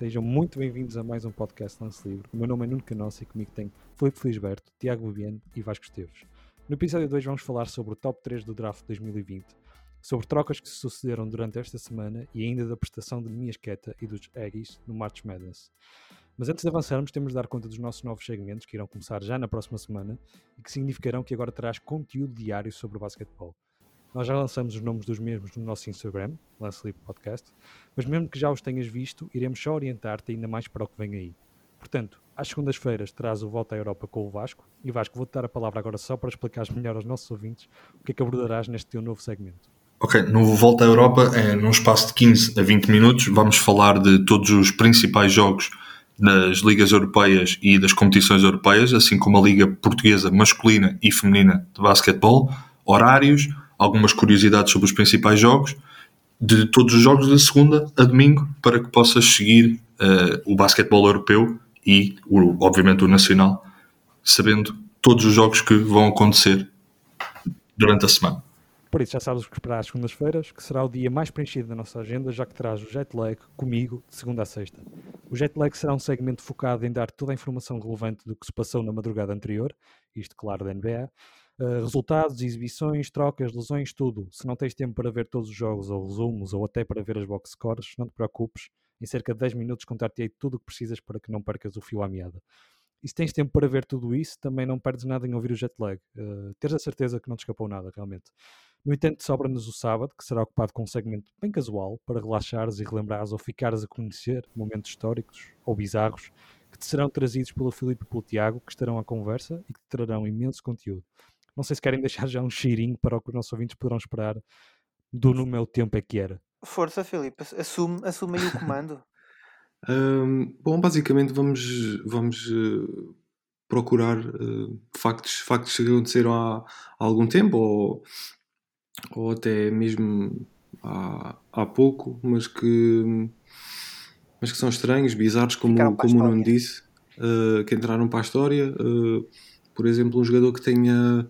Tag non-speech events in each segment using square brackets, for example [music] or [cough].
Sejam muito bem-vindos a mais um podcast Lance Livre. O meu nome é Nuno Canossa e comigo tem Filipe Felisberto, Tiago Bubiano e Vasco Esteves. No episódio 2 vamos falar sobre o top 3 do draft 2020, sobre trocas que se sucederam durante esta semana e ainda da prestação de Minhas Queta e dos Aggies no March Madness. Mas antes de avançarmos, temos de dar conta dos nossos novos segmentos que irão começar já na próxima semana e que significarão que agora terás conteúdo diário sobre o basquetebol. Nós já lançamos os nomes dos mesmos no nosso Instagram, Lance Livre Podcast, mas mesmo que já os tenhas visto, iremos só orientar-te ainda mais para o que vem aí. Portanto, às segundas-feiras terás o Volta à Europa com o Vasco, e Vasco, vou-te dar a palavra agora só para explicares melhor aos nossos ouvintes o que é que abordarás neste teu novo segmento. Ok, no Volta à Europa, é, num espaço de 15 a 20 minutos, vamos falar de todos os principais jogos das ligas europeias e das competições europeias, assim como a Liga Portuguesa masculina e feminina de basquetebol, horários, algumas curiosidades sobre os principais jogos, de todos os jogos de segunda a domingo, para que possas seguir uh, o basquetebol europeu e, o, obviamente, o nacional, sabendo todos os jogos que vão acontecer durante a semana. Por isso, já sabes o que esperar às segundas-feiras, que será o dia mais preenchido da nossa agenda, já que traz o jet lag comigo de segunda a sexta. O jet lag será um segmento focado em dar toda a informação relevante do que se passou na madrugada anterior, isto, claro, da NBA, Uh, resultados, exibições, trocas, lesões, tudo. Se não tens tempo para ver todos os jogos ou resumos ou até para ver as box scores, não te preocupes. Em cerca de 10 minutos contar-te-ei tudo o que precisas para que não percas o fio à meada. E se tens tempo para ver tudo isso, também não perdes nada em ouvir o jet lag. Uh, teres a certeza que não te escapou nada, realmente. No entanto, sobra-nos o sábado, que será ocupado com um segmento bem casual, para relaxares e relembrares ou ficares a conhecer momentos históricos ou bizarros que te serão trazidos pelo Filipe e pelo Tiago, que estarão à conversa e que te trarão imenso conteúdo. Não sei se querem [laughs] deixar já um cheirinho para o que os nossos ouvintes poderão esperar do No Meu Tempo é que era. Força, Filipe, assume, assume aí o comando. [laughs] um, bom, basicamente vamos, vamos uh, procurar uh, factos, factos que aconteceram há, há algum tempo ou, ou até mesmo há, há pouco, mas que, mas que são estranhos, bizarros, como, como o Nuno disse, uh, que entraram para a história. Por exemplo, um jogador que tenha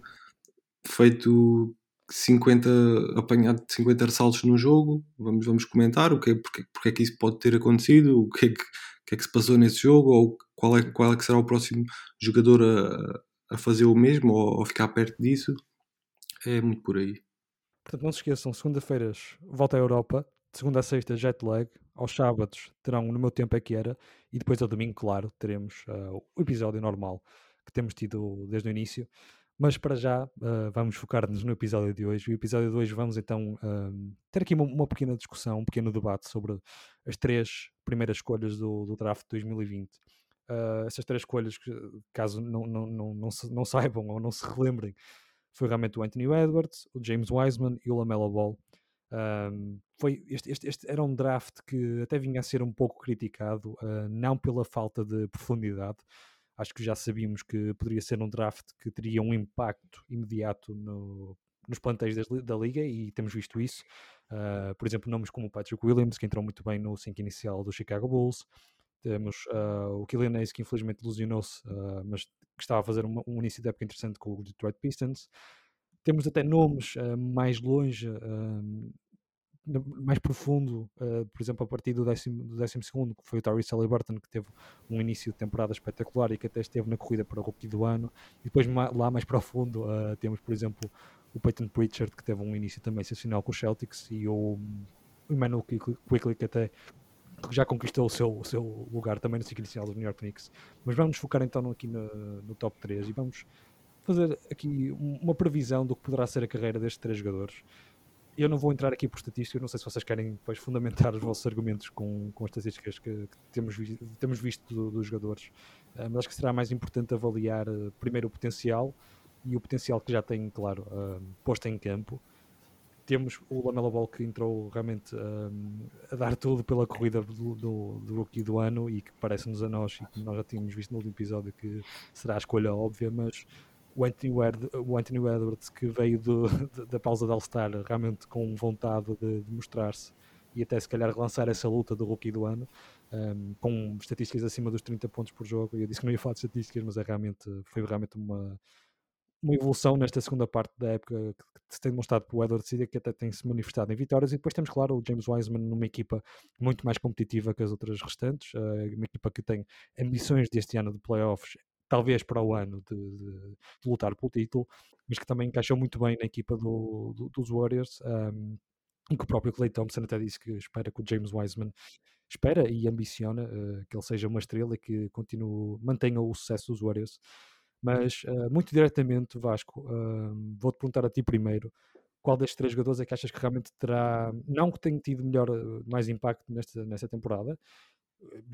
feito 50, apanhado 50 ressaltos no jogo. Vamos, vamos comentar o que é, porque, porque é que isso pode ter acontecido, o que é que, que, é que se passou nesse jogo, ou qual é, qual é que será o próximo jogador a, a fazer o mesmo ou, ficar perto disso. É muito por aí. Portanto, não se esqueçam, segunda-feiras volta à Europa, segunda a sexta jet lag, aos sábados terão no meu tempo é que era, e depois ao domingo, claro, teremos uh, o episódio normal que temos tido desde o início. Mas para já uh, vamos focar-nos no episódio de hoje. O episódio de hoje vamos então uh, ter aqui uma, uma, pequena discussão, um pequeno debate sobre as três primeiras escolhas do, do draft de 2020. Uh, essas três escolhas, caso não, não, não, não, se, não [laughs] saibam ou não se relembrem, foi realmente o Anthony Edwards, o James Wiseman e o Lamelo Ball. Um, foi este, este, este, era um draft que até vinha a ser um pouco criticado, uh, não pela falta de profundidade, acho que já sabíamos que poderia ser um draft que teria um impacto imediato no, nos plantéis da, da, liga e temos visto isso. Uh, por exemplo, nomes como o Patrick Williams, que entrou muito bem no 5 inicial do Chicago Bulls. Temos uh, o Killian Hayes, que infelizmente ilusionou-se, uh, mas que estava a fazer um, um, início de época interessante com o Detroit Pistons. Temos até nomes mais longe mais profundo, uh, por exemplo, a partir do décimo, do décimo segundo, que foi o Tyrese Halliburton, que teve um início de temporada espetacular e que até esteve na corrida para o rookie do ano. E depois lá mais profundo uh, temos, por exemplo, o Peyton Pritchard, que teve um início também sensacional com os Celtics, e o, o Emmanuel Quickly, que até já conquistou o seu, o seu lugar também no ciclo inicial dos New York Knicks. Mas vamos focar então aqui no, no top 3 e vamos fazer aqui uma previsão do que poderá ser a carreira destes três jogadores eu não vou entrar aqui por estatísticas, não sei se vocês querem depois fundamentar os vossos argumentos com, com as estatísticas que, que temos, temos visto do, dos jogadores, uh, mas acho que será mais importante avaliar uh, primeiro o potencial e o potencial que já tem, claro, uh, posto em campo. Temos o Lamela Ball que entrou realmente a dar tudo pela corrida do, do, do rookie do ano e que parece-nos a nós, e que nós já tínhamos visto no último episódio, que será a escolha óbvia, mas o Anthony, o Anthony Edwards que veio do, [laughs] da pausa de All-Star realmente com vontade de, de mostrar-se e até se calhar relançar essa luta do rookie do ano um, com estatísticas acima dos 30 pontos por jogo. Eu disse que não ia falar de estatísticas, mas é realmente, foi realmente uma, uma evolução nesta segunda parte da época que se tem demonstrado pelo Edward City, que até tem se manifestado em vitórias, e depois temos, claro, o James Wiseman numa equipa muito mais competitiva que as outras restantes, uh, uma equipa que tem ambições deste ano de playoffs, talvez para o ano de, de, de lutar pelo título, mas que também encaixou muito bem na equipa do, do, dos Warriors. Um, e que o próprio Clay Thompson até disse que espera que o James Wiseman espera e ambiciona uh, que ele seja uma estrela e que continue, mantenha o sucesso dos Warriors. Mas, uh, muito diretamente, Vasco, uh, vou-te perguntar a ti primeiro, qual destes três jogadores é que achas que realmente terá, não que tenha tido melhor, mais impacto nesta, nesta temporada,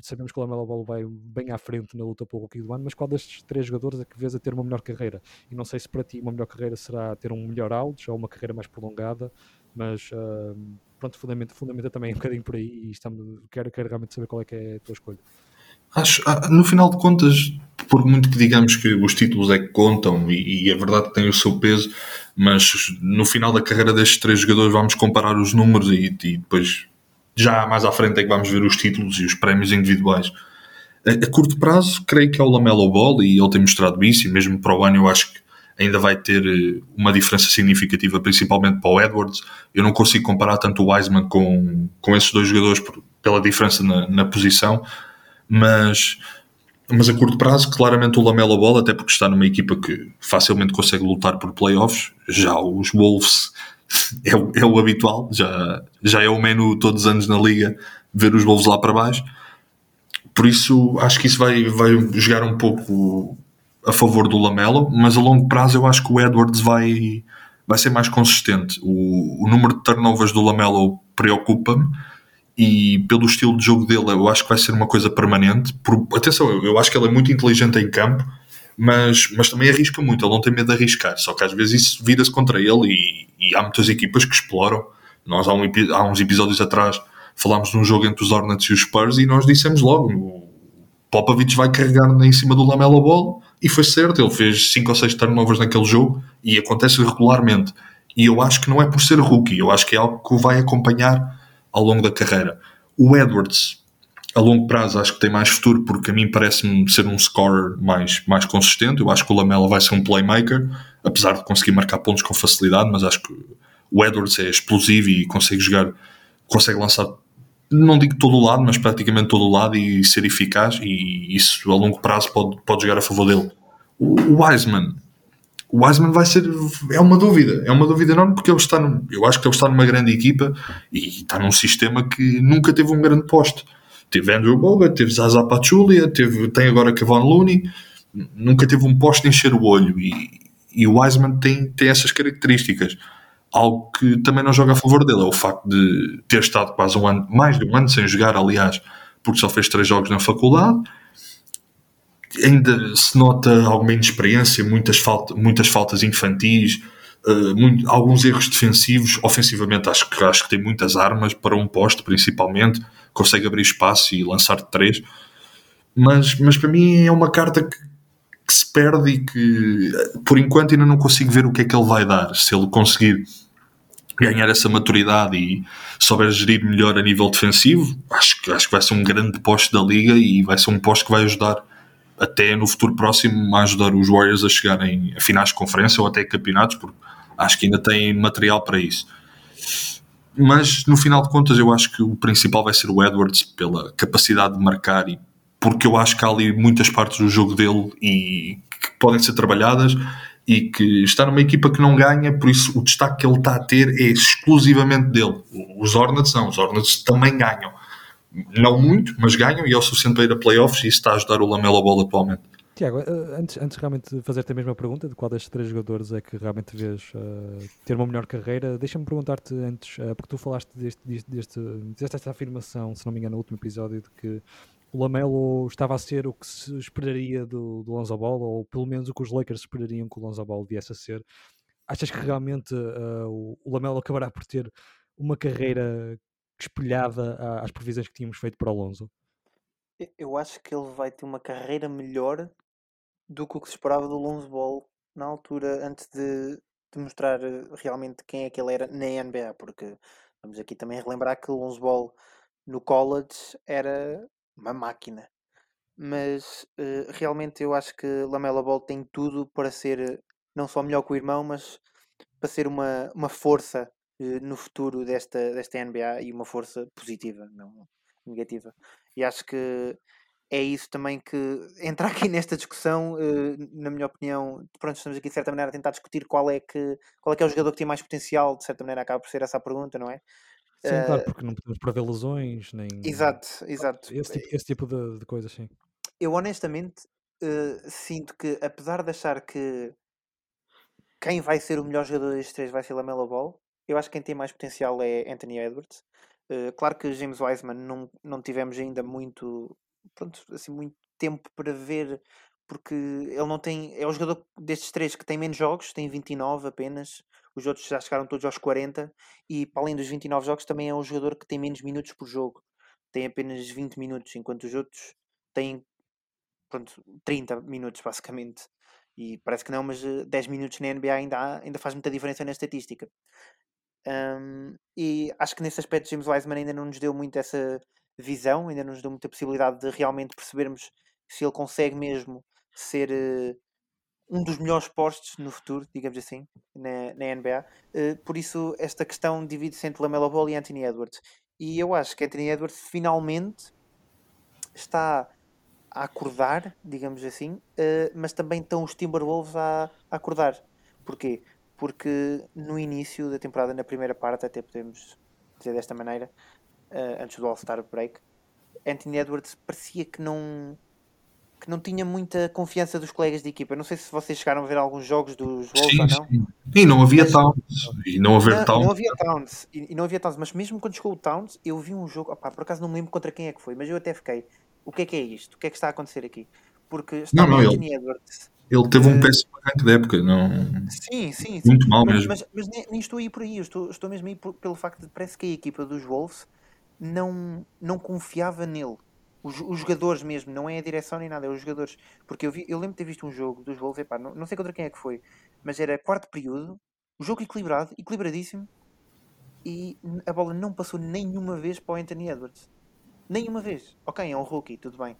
sabemos que o Lamelo Ball vai bem à frente na luta pelo Rookie do ano, mas qual destes três jogadores é que vês a ter uma melhor carreira? E não sei se para ti uma melhor carreira será ter um melhor auge ou uma carreira mais prolongada, mas uh, pronto, fundamenta, fundamenta também um bocadinho por aí e estamos, quero, quero realmente saber qual é que é a tua escolha. Acho, ah, no final de contas, por muito que digamos que os títulos é que contam e, e é verdade que têm o seu peso, mas no final da carreira destes três jogadores vamos comparar os números e, e depois já mais à frente é que vamos ver os títulos e os prémios individuais. A, a, curto prazo, creio que é o Lamelo Ball e ele tem mostrado isso, e mesmo para o ano eu acho que ainda vai ter eh, uma diferença significativa, principalmente para o Edwards. Eu não consigo comparar tanto o Wiseman com, com esses dois jogadores por, pela diferença na, na posição, mas, mas a curto prazo, claramente o Lamelo Ball, até porque está numa equipa que facilmente consegue lutar por playoffs. Já os Wolves é, o, é o habitual, já, já é o menu todos os anos na liga ver os Wolves lá para baixo. Por isso, acho que isso vai, vai jogar um pouco a favor do Lamelo, mas a longo prazo eu acho que o Edwards vai, vai ser mais consistente. O, o número de turnovers do Lamelo preocupa-me e pelo estilo de jogo dele eu acho que vai ser uma coisa permanente. Por, atenção, eu, eu acho que ele é muito inteligente em campo, mas, mas também arrisca muito, ele não tem medo de arriscar, só que às vezes isso vira-se contra ele e, e, há muitas equipas que exploram. Nós há, um, há uns episódios atrás falámos de um jogo entre os Hornets e os Spurs e nós dissemos logo o Popovich vai carregar em cima do Lamelo Ball e foi certo, ele fez 5 ou 6 turnovers naquele jogo e acontece regularmente. E eu acho que não é por ser rookie, eu acho que é algo que o vai acompanhar ao longo da carreira. O Edwards, a longo prazo, acho que tem mais futuro, porque a mim parece-me ser um scorer mais, mais consistente. Eu acho que o Lamela vai ser um playmaker, apesar de conseguir marcar pontos com facilidade, mas acho que o Edwards é explosivo e consegue jogar, consegue lançar, não digo todo o lado, mas praticamente todo o lado e ser eficaz, e isso a longo prazo pode, pode jogar a favor dele. O Wiseman, o Wiseman vai ser. É uma dúvida, é uma dúvida enorme porque ele está. No, eu acho que ele está numa grande equipa e está num sistema que nunca teve um grande poste. Teve Andrew Boga, teve Zaza Pachulia, teve, tem agora Kevon Looney, nunca teve um poste encher o olho e, e o Wiseman tem, tem essas características. Algo que também não joga a favor dele é o facto de ter estado quase um ano, mais de um ano sem jogar, aliás, porque só fez três jogos na faculdade ainda se nota alguma inexperiência, muitas, falta, muitas faltas infantis, uh, muito, alguns erros defensivos. Ofensivamente, acho que, acho que tem muitas armas para um poste, principalmente, consegue abrir espaço e lançar de três. Mas, mas para mim é uma carta que, que se perde e que, por enquanto, ainda não consigo ver o que é que ele vai dar. Se ele conseguir ganhar essa maturidade e souber gerir melhor a nível defensivo, acho que, acho que vai ser um grande poste da liga e vai ser um poste que vai ajudar até no futuro próximo a ajudar os Warriors a chegarem a finais de conferência ou até campeonatos, porque acho que ainda têm material para isso. Mas no final de contas, eu acho que o principal vai ser o Edwards pela capacidade de marcar e porque eu acho que há ali muitas partes do jogo dele e que podem ser trabalhadas e que está numa equipa que não ganha, por isso o destaque que ele está a ter é exclusivamente dele. Os Hornets não, os Hornets também ganham não muito, mas ganham e é o suficiente para ir a playoffs e isso está a ajudar o Lamelo Ball atualmente. Tiago, eh, antes, antes realmente de fazer-te a mesma pergunta, de qual destes três jogadores é que realmente vês uh, ter uma melhor carreira, deixa-me perguntar-te antes, uh, porque tu falaste deste, deste, deste, desta afirmação, se não me engano, no último episódio, de que o Lamelo estava a ser o que se esperaria do, do Lonzo Ball, ou pelo menos o que os Lakers esperariam que o Lonzo Ball viesse a ser. Achas que realmente uh, o, o Lamelo acabará por ter uma carreira espelhada às previsões que tínhamos feito para o Alonso? Eu acho que ele vai ter uma carreira melhor do que o que se esperava do Lonzo Ball na altura, antes de, de mostrar eh, realmente quem é que ele era na NBA, porque vamos aqui também relembrar que o Lonzo Ball no college era uma máquina. Mas uh, realmente eu acho que Lamela Ball tem tudo para ser não só melhor que o irmão, mas para ser uma, uma força eh, no futuro desta, desta NBA e uma força positiva, não negativa. E acho que é isso também que entra aqui [laughs] nesta discussão, eh, na minha opinião, pronto, estamos aqui de certa maneira a tentar discutir qual é que qual é que é o jogador que tem mais potencial, de certa maneira acaba por ser essa a pergunta, não é? Sim, claro, Eh, porque não podemos prever lesões, nem exato, exato. esse tipo, esse tipo de, de coisas, sim. Eu honestamente eh, sinto que apesar de achar que quem vai ser o melhor jogador destes três vai ser Lamelo Ball, eu acho que quem tem mais potencial é Anthony Edwards. Claro que James Wiseman não, não tivemos ainda muito, pronto, assim, muito tempo para ver, porque ele não tem. É o jogador destes três que tem menos jogos, tem 29 apenas. Os outros já chegaram todos aos 40. E para além dos 29 jogos, também é o jogador que tem menos minutos por jogo. Tem apenas 20 minutos, enquanto os outros têm pronto, 30 minutos basicamente. E parece que não, mas eh, 10 minutos na NBA ainda, há- ainda faz muita diferença na estatística. Um, e acho que nesse aspecto James Wiseman ainda não nos deu muito essa visão, ainda nos deu muita possibilidade de realmente percebermos se ele consegue mesmo ser eh, um dos melhores postos no futuro, digamos assim, na, na NBA. Eh, por isso, esta questão divide-se entre Lamelo Ball e Anthony Edwards. E eu acho que Anthony Edwards finalmente está a acordar, digamos assim, eh, mas também estão os Timberwolves a, a acordar. Porquê? Porque no início da temporada, na primeira parte, até podemos dizer desta maneira, eh, antes do All-Star Break, Anthony Edwards parecia que não que não tinha muita confiança dos colegas de equipa. Não sei se vocês chegaram a ver alguns jogos dos Wolves Sim, ou não. sim. E não havia Mas- Towns. E não haver Não, Towns. não havia Towns, e, e não havia Towns, mas mesmo quando chegou o Towns, eu vi um jogo, opá, por acaso não me lembro contra quem é que foi, mas eu até fiquei, o que é que é isto? O que é que está a acontecer aqui? Porque está Não, não, ele- Anthony Edwards. Ele teve um Eh, péssimo arranque de época. Não... Sim, sim, sim. Muito mal mas, mesmo. Mas, mas nem, nem estou aí por aí, eu estou, estou mesmo aí por- pelo facto de parece que a equipa dos Wolves não, não confiava nele. Os, os jogadores mesmo, não é a direção nem nada, é os jogadores. Porque eu, vi, eu lembro de ter visto um jogo dos Wolves, epá, não, não sei contra quem é que foi, mas era quarto período, o jogo equilibrado, equilibradíssimo, e a bola não passou nenhuma vez para o Anthony Edwards. Nenhuma vez. Ok, é um rookie, tudo bem.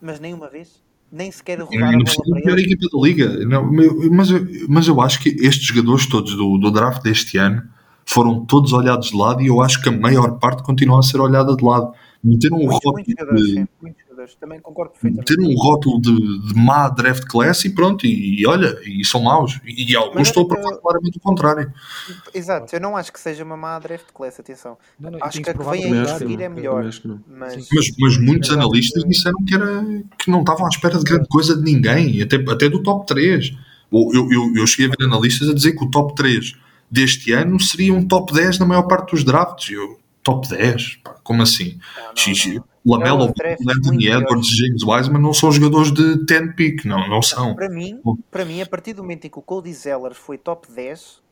Mas nenhuma vez. Nem sequer rodar a Ainda bola para a ele. equipa da liga. Não, mas, eu- mas eu acho que estes jogadores todos do, do draft deste ano foram todos olhados de lado e eu acho que a maior parte continua a ser olhada de lado. Meteram um Muitos, rótulo muitos jogadores, de, meteram um rótulo de, de má draft class e pronto, e, e olha, e são maus. E, e alguns estão a provar claramente o contrário. Exato, eu não acho que seja uma má draft class, atenção. Não, não, Acho que a que vem aí a seguir é melhor. Mas. Mas, mas muitos Exato. analistas disseram que, era, que não estavam à espera de grande coisa de ninguém, até, até do top 3. Ou Eu, eu, eu cheguei a ver analistas a dizer que o top 3 deste ano seria um top 10 na maior parte dos drafts. Eu, top 10? Pá, como assim? não, não, Xixi. não. Lamelo, Anthony Edwards e James Wiseman não são jogadores de 10 pick, não, não são. Para mim, para mim, a partir do momento em que o Cody Zeller foi top 10,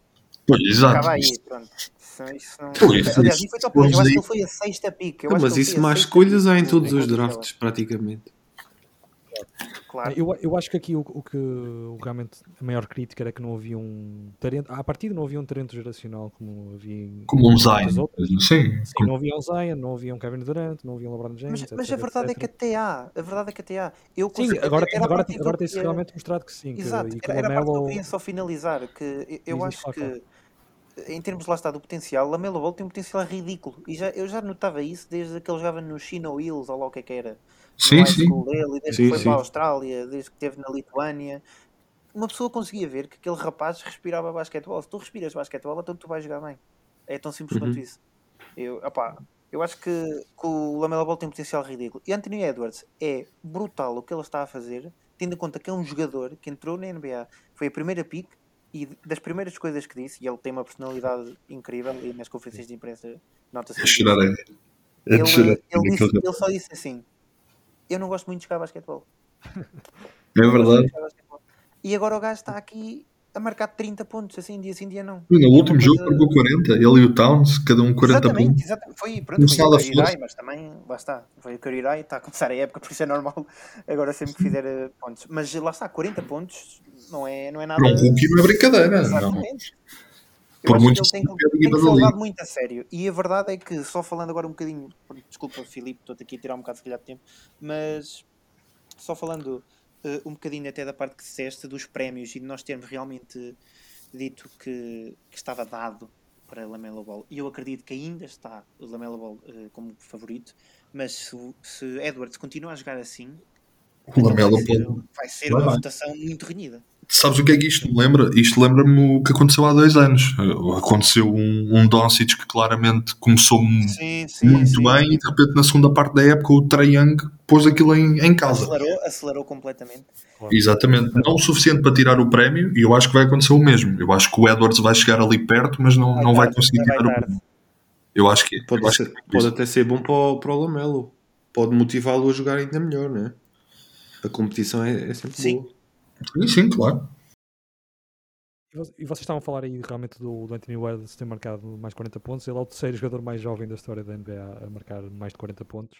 Pois, exato. acaba aí, pronto. Isso, isso não... Pois, Aliás, isso- foi top 10, eu acho que ele foi a sexta pick. Eu acho mas isso mais escolhas há em do- todos do os drafts, praticamente. Claro. Eu, eu acho que aqui o, o que o, realmente a maior crítica era que não havia um talento, à partida não havia um talento geracional como havia em Como um Zion. Sim, Sim, não havia um Zion, não havia um Kevin Durant, não havia um LeBron James, Mas, etc, mas a verdade é etc. que até há. A verdade é que até há. Eu Sim, consigo- agora, era a agora, parte que eu agora tem-se queria- realmente mostrado que sim. Exato, que era, era parte que eu queria só finalizar. Que eu- eu acho que, em termos lá está do potencial, Lamelo Ball tem um potencial ridículo. E já, eu já notava isso desde que ele jogava no Chino Hills, ou lá o que é que era. Sim, high sim. school dele, e desde Sim, que foi sim. para a Austrália, desde que esteve na Lituânia. Uma pessoa conseguia ver que aquele rapaz respirava basquetebol. Se tu respiras basquetebol, então tu vais jogar bem. É tão simples Uhum. quanto isso. Eu, opá, eu acho que, que o Lamelo Ball tem um potencial ridículo. E Anthony Edwards é brutal o que ele está a fazer, tendo em conta que é um jogador que entrou na NBA, foi a primeira pick e das primeiras coisas que disse, e ele tem uma personalidade incrível e nas conferências de imprensa nota-se isso. é- é Ele, ele, disse- ele só disse assim: Eu não gosto muito de jogar basquetebol. [laughs] É Não verdade. de jogar basquetebol." E agora o gajo está aqui a marcar 30 pontos, assim, dia sim, dia não. No é último jogo coisa- marcou 40, ele e o Towns, cada um 40 Exatamente, pontos. exatamente. Foi, pronto, foi o Curry força. Rai, mas também, lá está, foi o Curry Rai, está a começar a época, por isso é normal, agora sempre que fizer eh, pontos. Mas lá está, 40 pontos não é, não é nada... Para um rookie não é brincadeira. Não. Exatamente. Eu Por muito que ele tem que, tem que ser levado muito a sério. E a verdade é que, só falando agora um bocadinho, desculpa Filipe, estou aqui a tirar um bocado se calhar de tempo, mas só falando uh, um bocadinho até da parte que disseste dos prémios e de nós termos realmente dito que, que estava dado para Lamelo Ball. E eu acredito que ainda está o Lamelo Ball uh, como favorito, mas se, se Edwards continuar a jogar assim, o Lamelo vai ser, vai ser uma vai. votação muito renhida. Sabes o que é que isto me lembra? Isto lembra-me o que aconteceu há dois anos. Aconteceu um, um Doncic que claramente começou sim, sim, muito sim. bem e de repente na segunda parte da época o Trae Young pôs aquilo em, em casa. Acelerou, acelerou completamente. Claro. Exatamente. Não o suficiente para tirar o prémio e eu acho que vai acontecer o mesmo. Eu acho que o Edwards vai chegar ali perto, mas não, Vai não vai conseguir vai tirar o prémio. Eu acho que Pode, eu acho ser- que é pode até ser bom para o, para o Lamelo. Pode motivá-lo a jogar ainda melhor, não é? A competição é, é sempre Sim. boa. Sim, sim, claro. E vo- vocês estavam a falar aí realmente do, do Anthony Edwards ter marcado mais de 40 pontos. Ele é o terceiro jogador mais jovem da história da NBA a marcar mais de 40 pontos.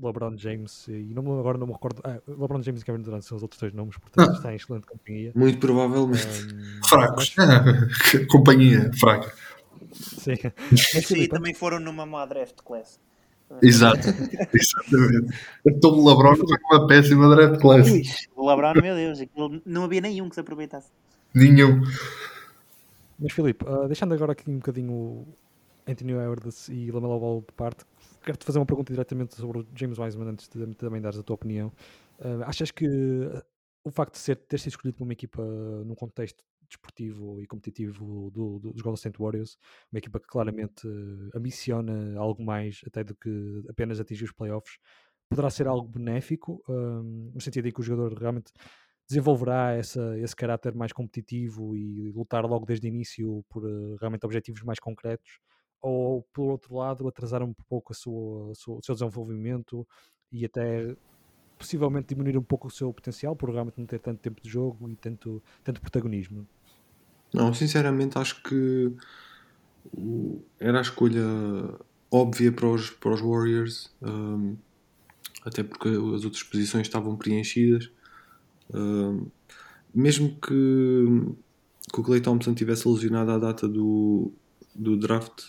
LeBron James e não, me- agora não me recordo. Ah, LeBron James e Kevin Durant são os outros dois nomes, portanto Ah. está em excelente companhia. Muito provavelmente. Ahm, [laughs] Fracos. mas- [laughs] Companhia fraca. sim. Mas, Sim, Filipe, também foram numa má draft class. Exato. [laughs] Exatamente. Então o LeBron foi uma péssima draft class. Ui, o LeBron, meu Deus, não havia nenhum que se aproveitasse. Nenhum. Mas Filipe, ah, deixando agora aqui um bocadinho o Anthony Edwards e Lamelo Ball de parte, quero-te fazer uma pergunta diretamente sobre o James Wiseman antes de também dares a tua opinião. Ah, achas que o facto de ser, ter sido escolhido por uma equipa num contexto desportivo e competitivo do, do- dos Golden State Warriors, uma equipa que claramente ah, ambiciona algo mais até do que apenas atingir os playoffs, poderá ser algo benéfico, ah, no sentido em que o jogador realmente desenvolverá essa, esse caráter mais competitivo e lutar logo desde o início por eh, realmente objetivos mais concretos, ou por outro lado atrasar um pouco a sua, a sua- o seu desenvolvimento e até possivelmente diminuir um pouco o seu potencial por realmente não ter tanto tempo de jogo e tanto, tanto protagonismo. Não, sinceramente acho que era a escolha óbvia para os, para os Warriors, hum, até porque as outras posições estavam preenchidas. Hum, mesmo que, que o Clay Thompson tivesse lesionado à data do, do draft,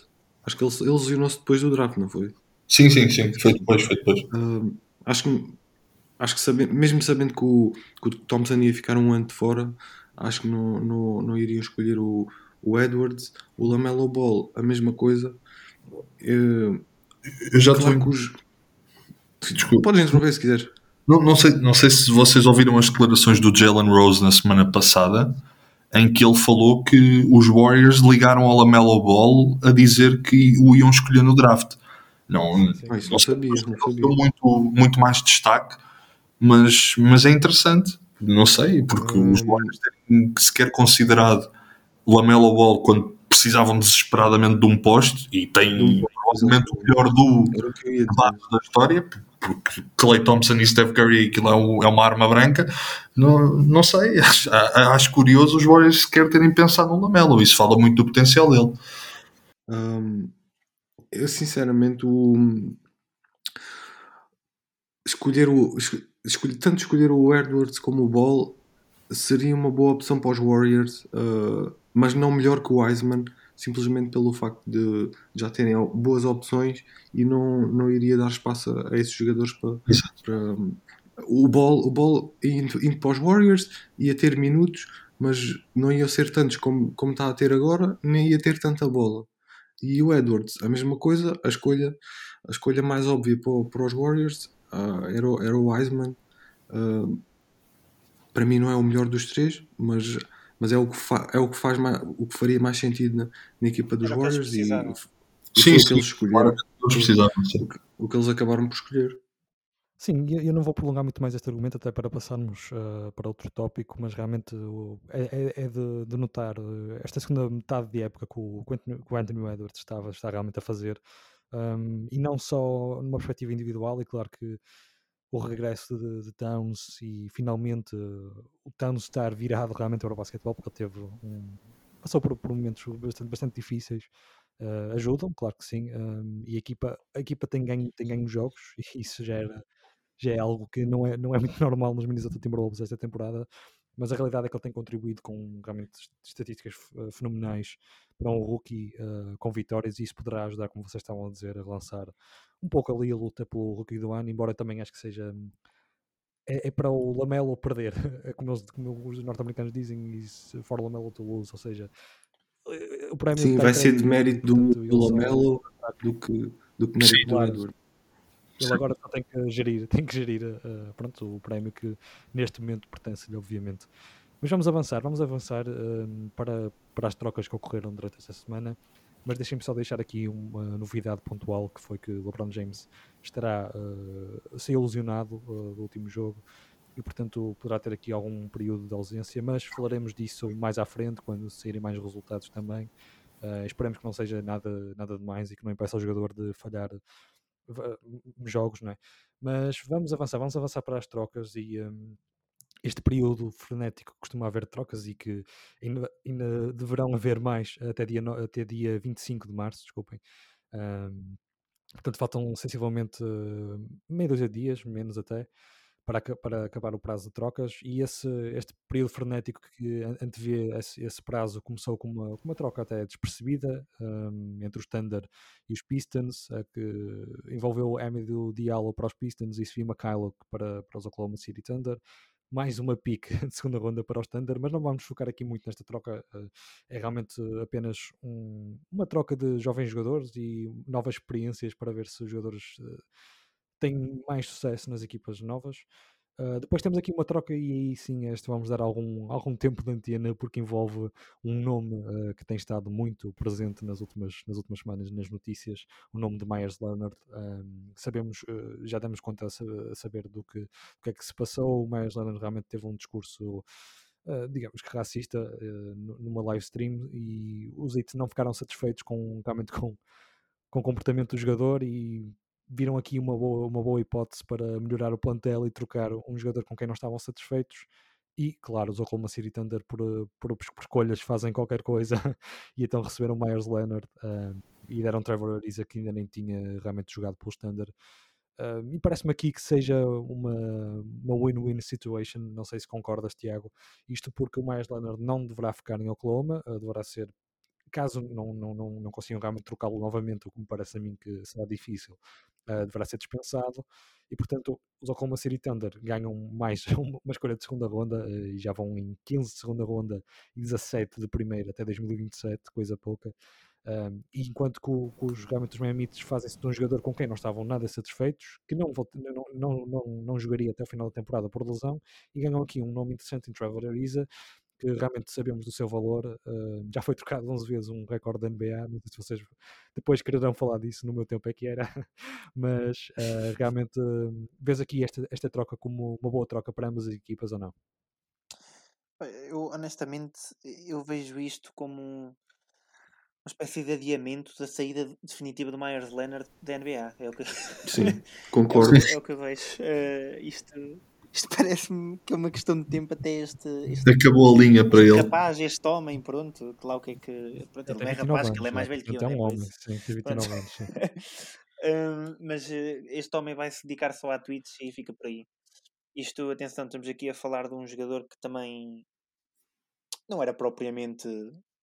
acho que ele, ele lesionou-se depois do draft, não foi? Sim, sim, sim. Foi depois, foi depois. Hum, acho que, acho que sabe- mesmo sabendo que o, que o Thompson ia ficar um ano de fora, acho que não, não, não iriam escolher o, o Edwards, o Lamelo Ball, a mesma coisa. Eh, Eu já claro estou. que os- Desculpa. Podes interromper se quiser. Não, não, sei, não sei se vocês ouviram as declarações do Jalen Rose na semana passada, em que ele falou que os Warriors ligaram ao Lamelo Ball a dizer que o iam escolher no draft. Não, não não sabia, não sabia. muito, muito mais destaque, mas, mas é interessante. Não sei, porque os Hum. Warriors terem sequer considerado o Lamelo Ball quando precisavam desesperadamente de um poste e tem provavelmente o melhor do, da história, porque Clay Thompson e Steph Curry aquilo é, um- é uma arma branca, não, não sei, [laughs] acho, acho curioso os Warriors sequer terem pensado no Lamelo, isso fala muito do potencial dele. Hum, eu sinceramente o escolher o esco- escolher, tanto escolher o Edwards como o Ball seria uma boa opção para os Warriors, uh, mas não melhor que o Wiseman, simplesmente pelo facto de já terem boas opções e não, não iria dar espaço a, a esses jogadores para, para- o Ball, o Ball indo, indo para os Warriors ia ter minutos, mas não iam ser tantos como, como está a ter agora, nem ia ter tanta bola. E o Edwards, a mesma coisa, a escolha, a escolha mais óbvia para, para os Warriors ah, era, o- era o Wiseman. Ah, para mim não é o melhor dos três, mas, mas é, o que fa- é o que faz mais, o que faria mais sentido na, na equipa dos Warriors e, e Sim, foi o sim, que eles escolheram, sim. o, que, o que eles acabaram por escolher. Sim, e eu não vou prolongar muito mais este argumento até para passarmos ah, para outro tópico, mas realmente o- é, é- de, de notar eh, esta segunda metade de época que o, que o Anthony, Edwards estava, está realmente a fazer, ahm, e não só numa perspectiva individual, e claro que o regresso de, de Towns e finalmente o Towns estar virado realmente para o basquetebol, porque ele teve um, passou por, por momentos bastante, bastante difíceis, eh, ajudam, claro que sim, ahm, e a equipa, a equipa tem ganho, tem ganho jogos, [laughs] e isso já era já é algo que não é, não é muito [laughs] normal nos Minnesota Timberwolves esta temporada, mas a realidade é que ele tem contribuído com realmente est- estatísticas eh, fenomenais para um rookie eh, com vitórias e isso poderá ajudar, como vocês estavam a dizer, a lançar um pouco ali a luta pelo rookie do ano, embora também acho que seja hum, é, é, para o Lamelo perder, [laughs] é como, eles, como os norte-americanos dizem, is for Lamelo to lose, ou seja, o prémio Sim, vai ser de mérito do, do Lamelo do que, do que mérito do Edward. Ele agora só tem que gerir, [laughs] tem que gerir uh, pronto, o prémio que neste momento pertence-lhe, obviamente. Mas vamos avançar, vamos avançar uh, para, para as trocas que ocorreram durante esta semana. Mas deixem-me só deixar aqui uma novidade pontual que foi que LeBron James estará uh, a ser ilusionado uh, do último jogo e portanto poderá ter aqui algum período de ausência, mas falaremos disso mais à frente quando saírem mais resultados também. Uh, esperemos que não seja nada, nada demais e que não impeça o jogador de falhar jogos, não é? Mas vamos avançar, vamos avançar para as trocas e um, este período frenético que costuma haver trocas e que ainda, ainda deverão haver mais até dia, no, até dia 25 de março, desculpem. Um, portanto, faltam sensivelmente uh, meio dois dias, menos até, para, para acabar o prazo de trocas e esse, este período frenético que antevê esse, esse prazo começou com uma, uma troca até despercebida um, entre os Thunder e os Pistons, que envolveu Amadou Diallo para os Pistons e Svi McKillop para, para os Oklahoma City Thunder mais uma pick [laughs] de segunda ronda para os Thunder, mas não vamos focar aqui muito nesta troca. Eh, é realmente apenas um, uma troca de jovens jogadores e novas experiências para ver se os jogadores têm mais sucesso nas equipas novas. Uh, depois temos aqui uma troca e aí sim este vamos dar algum, algum tempo de antena porque envolve um nome uh, que tem estado muito presente nas últimas, nas últimas semanas nas notícias, o nome de Myers Leonard. Sabemos, uh, já damos conta a, saber do que, do que é que se passou. O Myers Leonard realmente teve um discurso. Uh, digamos que racista uh, numa live stream e os IT não ficaram satisfeitos com, realmente com, com o comportamento do jogador e viram aqui uma boa, uma boa hipótese para melhorar o plantel e trocar um jogador com quem não estavam satisfeitos. E, claro, os Oklahoma City Thunder, por, por, por escolhas, fazem qualquer coisa [laughs] e então receberam Myers Leonard uh, e deram Trevor Ariza, que ainda nem tinha realmente jogado pelos Thunder. Uh, e parece-me aqui que seja uma, uma win-win situation. Não sei se concordas, Tiago. Isto porque o Myers Leonard não deverá ficar em Oklahoma, uh, deverá ser caso não, não, não, não consigam realmente trocá-lo novamente, o que me parece a mim que será difícil, uh, deverá ser dispensado. E portanto, os Oklahoma City Thunder ganham mais [laughs] uma escolha de segunda ronda uh, e já vão em 15 de segunda ronda e 17 de primeira até 2027, coisa pouca. Um, e enquanto que, o, que os, realmente os Miami fazem-se de um jogador com quem não estavam nada satisfeitos, que não, não, não, não, não jogaria até o final da temporada por lesão, e ganham aqui um nome interessante em Trevor Ariza, que realmente sabemos do seu valor. Uh, já foi trocado 11 vezes um recorde da NBA. Não sei se vocês depois quererão falar disso. No meu tempo é que era, [laughs] mas uh, realmente uh, vês aqui esta, esta troca como uma boa troca para ambas as equipas ou não? Eu honestamente eu vejo isto como uma espécie de adiamento da saída definitiva do Myers Leonard da NBA. É o que... Sim, [laughs] concordo. é, o que eu vejo. Uh, isto isto [laughs] parece-me que é uma questão de tempo até este. este Acabou a linha para este ele. rapaz, este homem, pronto, lá o que é que. Pronto, ele não é rapaz, anos, que ele é mais velho que eu. É um homem, sim, tem 29 anos. Sim. [laughs] um, mas uh, este homem vai se dedicar só a tweets e fica por aí. Isto, atenção, estamos aqui a falar de um jogador que também não era propriamente.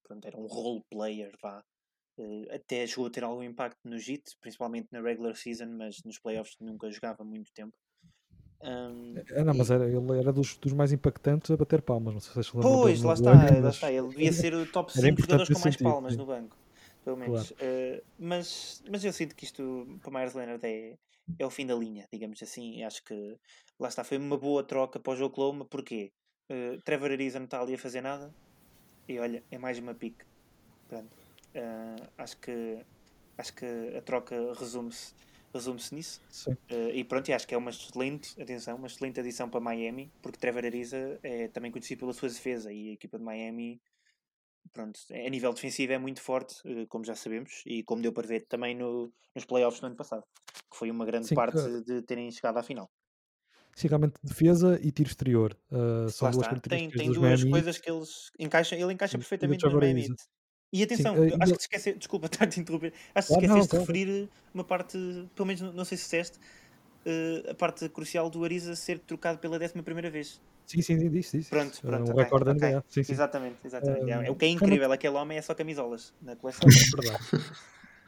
Pronto, era um role player, vá. Uh, até chegou a ter algum impacto no JIT, principalmente na regular season, mas nos playoffs nunca jogava muito tempo. Um, é, não, mas era, ele era dos, dos mais impactantes a bater palmas. Não sei se vocês. Pois, lá está, banco, lá está. Ele devia ser o top 5 jogadores com mais sentido, palmas sim. no banco, pelo menos. Claro. Uh, mas, mas eu sinto que isto para Myers Leonard é, é o fim da linha, digamos assim. Acho que lá está, foi uma boa troca para o jogo Oklahoma. Porquê? Uh, Trevor Ariza não está ali a fazer nada e olha, é mais uma pique. Pronto. Uh, acho que acho que a troca resume-se resume-se nisso. Uh, e pronto, e acho que é uma excelente, atenção, uma excelente adição para Miami, porque Trevor Ariza é também conhecido pela sua defesa e a equipa de Miami, pronto, é, a nível defensivo é muito forte, uh, como já sabemos, e como deu para ver também no, nos playoffs no ano passado, que foi uma grande Sim, parte de terem chegado à final. Sim, realmente defesa e tiro exterior. Uh, são duas. Tem, tem duas Miami. coisas que eles encaixam, ele encaixa perfeitamente no Miami. E atenção, Sim, uh, acho que te esqueci, desculpa [laughs] estar-te a interromper, acho que te esqueceste de referir uma parte, pelo menos não sei se disseste, uh, a parte crucial do Ariza ser trocado pela décima primeira vez. Sim, sim, disse, disse. Pronto, pronto. Um okay, recorde okay. NBA. Sim, sim. Exatamente, exatamente. Uh, o que é incrível, aquele homem é só camisolas na coleção. [laughs]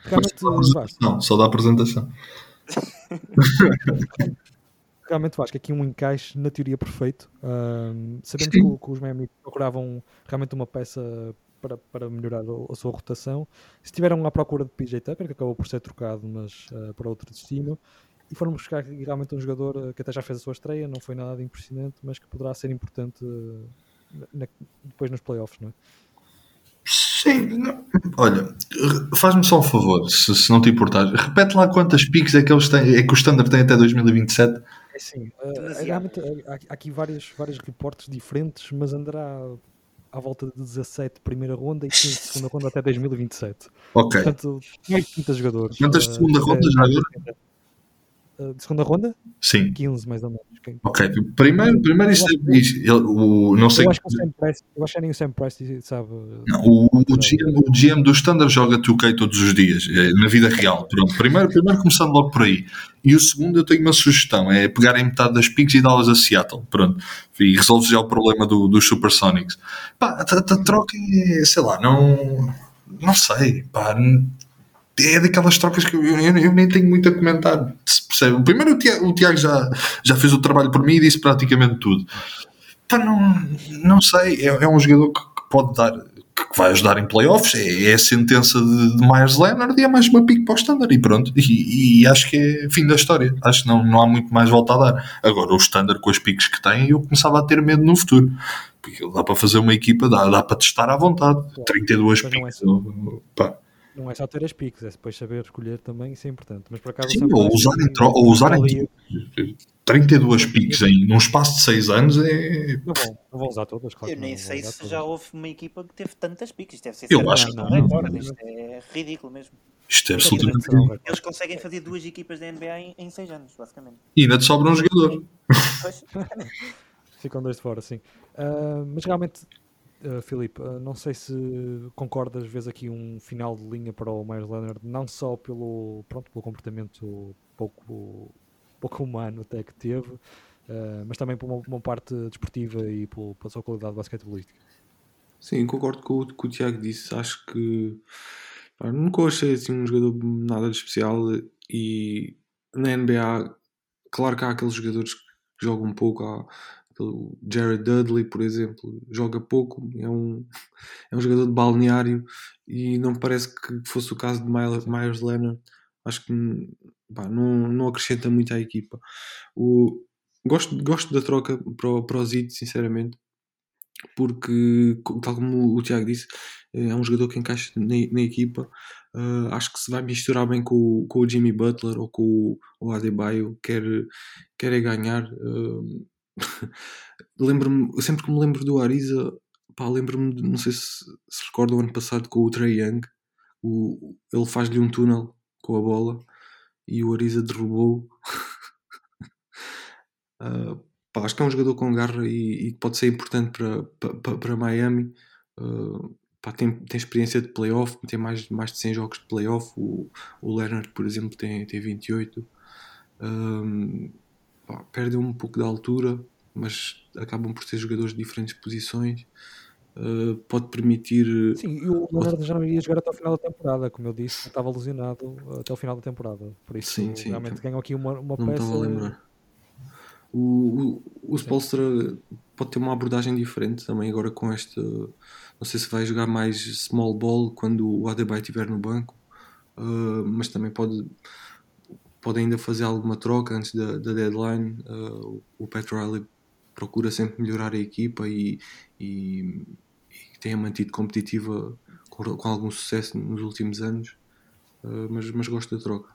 É verdade. Realmente, não, só da apresentação. realmente acho que aqui um encaixe na teoria perfeito. Um, sabemos que, que, os Miami procuravam realmente uma peça para, para melhorar a, a, sua rotação. Estiveram à procura de PJ Tucker, que acabou por ser trocado, mas uh, para outro destino. E foram buscar realmente um jogador uh, que até já fez a sua estreia, não foi nada de impressionante, mas que poderá ser importante uh, na, depois nos playoffs, não é? Sim, não. olha, faz-me só um favor, se, se, não te importares, repete lá quantas piques é que eles têm, é que o Standard tem até 2027. É sim, uh, realmente há, há aqui vários, vários reportes diferentes, mas andará à volta de 17 primeira ronda e 15 segunda ronda até [laughs] 2027. Ok. Portanto, mais de 30 jogadores. Quantas de segunda uh, ronda já agora? Uh, de segunda ronda? Sim. 15 mais ou menos. Ok, primeiro, primeiro isto, isto, o, não sei. Eu acho que o Sam Price, eu acho que nem o Sam Price sabe. Não, o, o, GM, o GM do Standard joga 2K todos os dias, é, na vida real. Pronto, primeiro, primeiro começando logo por aí. E o segundo, eu tenho uma sugestão: é pegarem metade das picks e dá-las a Seattle. Pronto, e resolve já o problema do, dos Supersonics. Pá, troca é, sei lá, não. Não sei, pá é daquelas trocas que eu, eu, eu, nem tenho muito a comentar. Percebe? Primeiro, o Tiago, o Tiago, já, já fez o trabalho por mim e disse praticamente tudo. Pá, não, não sei, é, é um jogador que, que, pode dar, que vai ajudar em playoffs. É, é a sentença de, de Myers Leonard e é mais uma pique para o standard. E pronto, e, e, acho que é fim da história. Acho que não, não há muito mais volta a dar. Agora, o standard com as piques que tem, eu começava a ter medo no futuro. Porque dá para fazer uma equipa, dá, dá para testar à vontade. 32 piques. Pá não é só ter as piques, é depois saber escolher também, isso é importante. Mas por acaso. Sim, ou usar em, tro- ou usar em 32 piques em num espaço de 6 anos é. Não vão, não vão usar todas, claro. Eu nem sei se já houve uma equipa que teve tantas piques. Isto deve ser Eu acho que não, não, não, Isto é ridículo mesmo. Isto é absolutamente. Eles conseguem fazer duas equipas da NBA em 6 anos, basicamente. E ainda te sobra um jogador. [laughs] Ficam dois de fora, sim. Uh, mas realmente Uh, Filipe, uh, não sei se concordas, vês aqui um final de linha para o Myers Leonard, não só pelo, pronto, pelo comportamento pouco, pouco humano até que teve, uh, mas também por uma, uma, parte desportiva e pela sua qualidade basquetebolística. Sim, concordo com o que o Tiago disse. Acho que pá, nunca achei assim, um jogador nada de especial e na NBA, claro que há aqueles jogadores que jogam um pouco, há, o Jared Dudley, por exemplo, joga pouco, é um, é um jogador de balneário e não parece que fosse o caso de Myers, Leonard. Acho que pá, não, não acrescenta muito à equipa. O, gosto, gosto da troca para, o, para o Zid, sinceramente, porque, tal como o Tiago disse, é um jogador que encaixa na, na equipa. Uh, acho que se vai misturar bem com, com o Jimmy Butler ou com o, o Adebayo, quer, quer é ganhar. Uh, [laughs] lembro-me, sempre que me lembro do Ariza, pá, lembro-me, não sei se se recorda o ano passado com o Trey Young, o, ele faz-lhe um túnel com a bola e o Ariza derrubou. uh, [laughs] pá, acho que é um jogador com garra e, e pode ser importante para, para, para Miami. Uh, pá, tem, tem experiência de playoff, tem mais, mais de 100 jogos de playoff. O, o Leonard, por exemplo, tem, tem 28. Um, pá, perdem um pouco da altura, mas acabam por ser jogadores de diferentes posições. Uh, pode permitir. Sim, e o Leonardo já não iria jogar até o final da temporada, como eu disse, estava lesionado até o final da temporada. Por isso, sim, sim, realmente então, ganham aqui uma, uma não peça. Não estava a lembrar. O, o, o Spolstra pode ter uma abordagem diferente também agora com este. Não sei se vai jogar mais small ball quando o Adebayo estiver no banco, uh, mas também pode pode ainda fazer alguma troca antes da, da deadline. Uh, o Pat Riley procura sempre melhorar a equipa e, e, e tem mantido competitiva com, com, algum sucesso nos últimos anos, uh, mas, mas gosto da troca.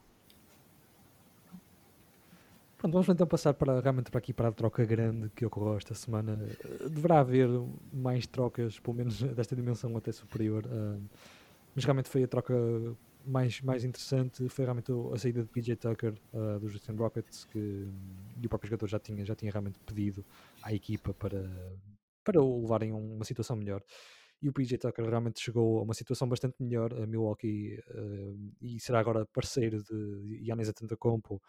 Pronto, vamos então passar para, realmente para aqui para a troca grande que ocorreu esta semana. Deverá haver mais trocas, pelo menos [laughs] desta dimensão até superior, uh, mas realmente foi a troca mais, mais interessante foi realmente a saída de PJ Tucker uh, dos Houston Rockets, que e o próprio jogador já tinha, já tinha realmente pedido à equipa para, para o levarem a uma situação melhor. E o PJ Tucker realmente chegou a uma situação bastante melhor a Milwaukee uh, e será agora parceiro de Giannis Antetokounmpo,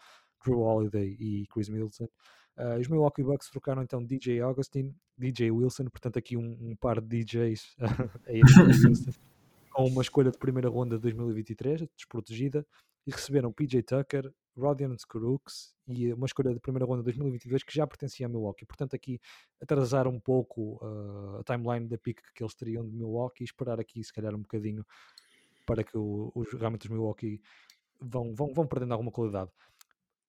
Drew Holiday e Chris Middleton. Uh, os Milwaukee Bucks trocaram então DJ Augustin, DJ Wilson, portanto aqui um, um par de DJs [laughs] a com uma escolha de primeira ronda de 2023, desprotegida, e receberam PJ Tucker, Rodion Scrooks e uma escolha de primeira ronda de 2022 que já pertencia a Milwaukee. Portanto, aqui atrasar um pouco uh, a timeline da pick que eles teriam de Milwaukee e esperar aqui, se calhar, um bocadinho para que o, os, realmente os Milwaukee vão, vão, vão perdendo alguma qualidade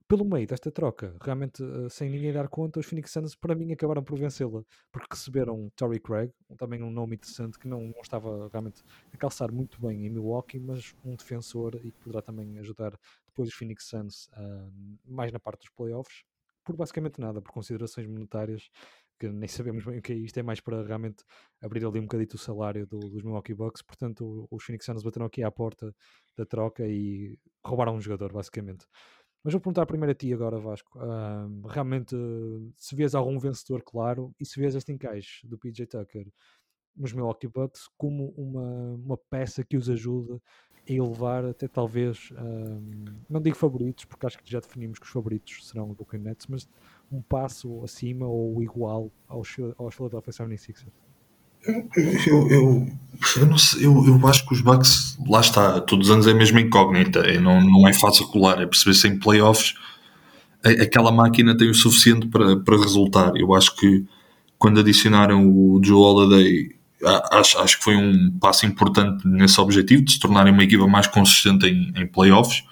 pelo meio desta troca, realmente uh, sem ninguém dar conta, os Phoenix Suns para mim acabaram por vencê-la, porque receberam Torrey Craig, também um nome interessante que não, não, estava realmente a calçar muito bem em Milwaukee, mas um defensor e que poderá também ajudar depois os Phoenix Suns uh, mais na parte dos playoffs, por basicamente nada, por considerações monetárias que nem [laughs] sabemos bem o que é isto, é mais para realmente abrir ali um bocadito o salário do, dos Milwaukee Bucks, portanto os Phoenix Suns bateram aqui à porta da troca e roubaram um jogador basicamente. Mas vou perguntar primeiro a ti agora, Vasco. Uh, realmente, se vês algum vencedor, claro, e se vês este encaixe do PJ Tucker nos Milwaukee Bucks como uma, uma peça que os ajuda a elevar até talvez, não digo favoritos, porque acho que já definimos que os favoritos serão o Brooklyn Nets, mas um passo acima ou igual aos, aos Philadelphia 76ers. Eu, eu, eu, não sei, eu, eu acho que os Bucks, lá está, todos os anos é a mesma incógnita, é, não, não é fácil colar, é perceber se em playoffs aquela máquina tem o suficiente para, para resultar. Eu acho que quando adicionaram o Joe Holiday, acho, acho que foi um passo importante nesse objetivo de se tornarem uma equipa mais consistente em, em playoffs.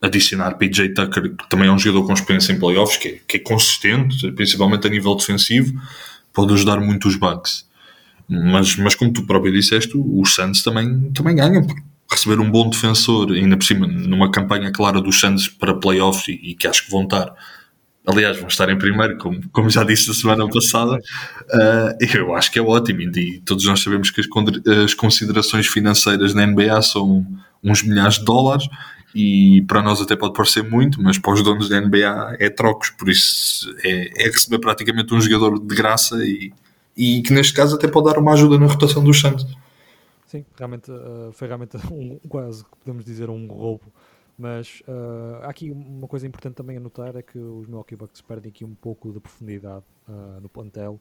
Adicionar PJ Tucker, que também é um jogador com experiência em playoffs, que é, que é consistente, principalmente a nível defensivo, pode ajudar muito os Bucks. Mas, mas como tu próprio disseste, os Santos também, também ganham. Receber um bom defensor, ainda por cima, numa campanha clara dos Santos para playoffs e, e que acho que vão estar aliás, vão estar em primeiro, como, como já disse a semana passada, uh, eu acho que é ótimo. E todos nós sabemos que as, as, considerações financeiras na NBA são uns milhares de dólares, e para nós até pode parecer muito, mas para os donos da NBA é trocos, por isso é, é receber praticamente um jogador de graça e, e que neste caso até pode dar uma ajuda na rotação dos Santos. Sim, realmente uh, foi realmente [laughs] um, quase, podemos dizer, um roubo. Mas uh, há aqui uma coisa importante também a notar é que os Milwaukee Bucks perdem aqui um pouco de profundidade uh, no plantel.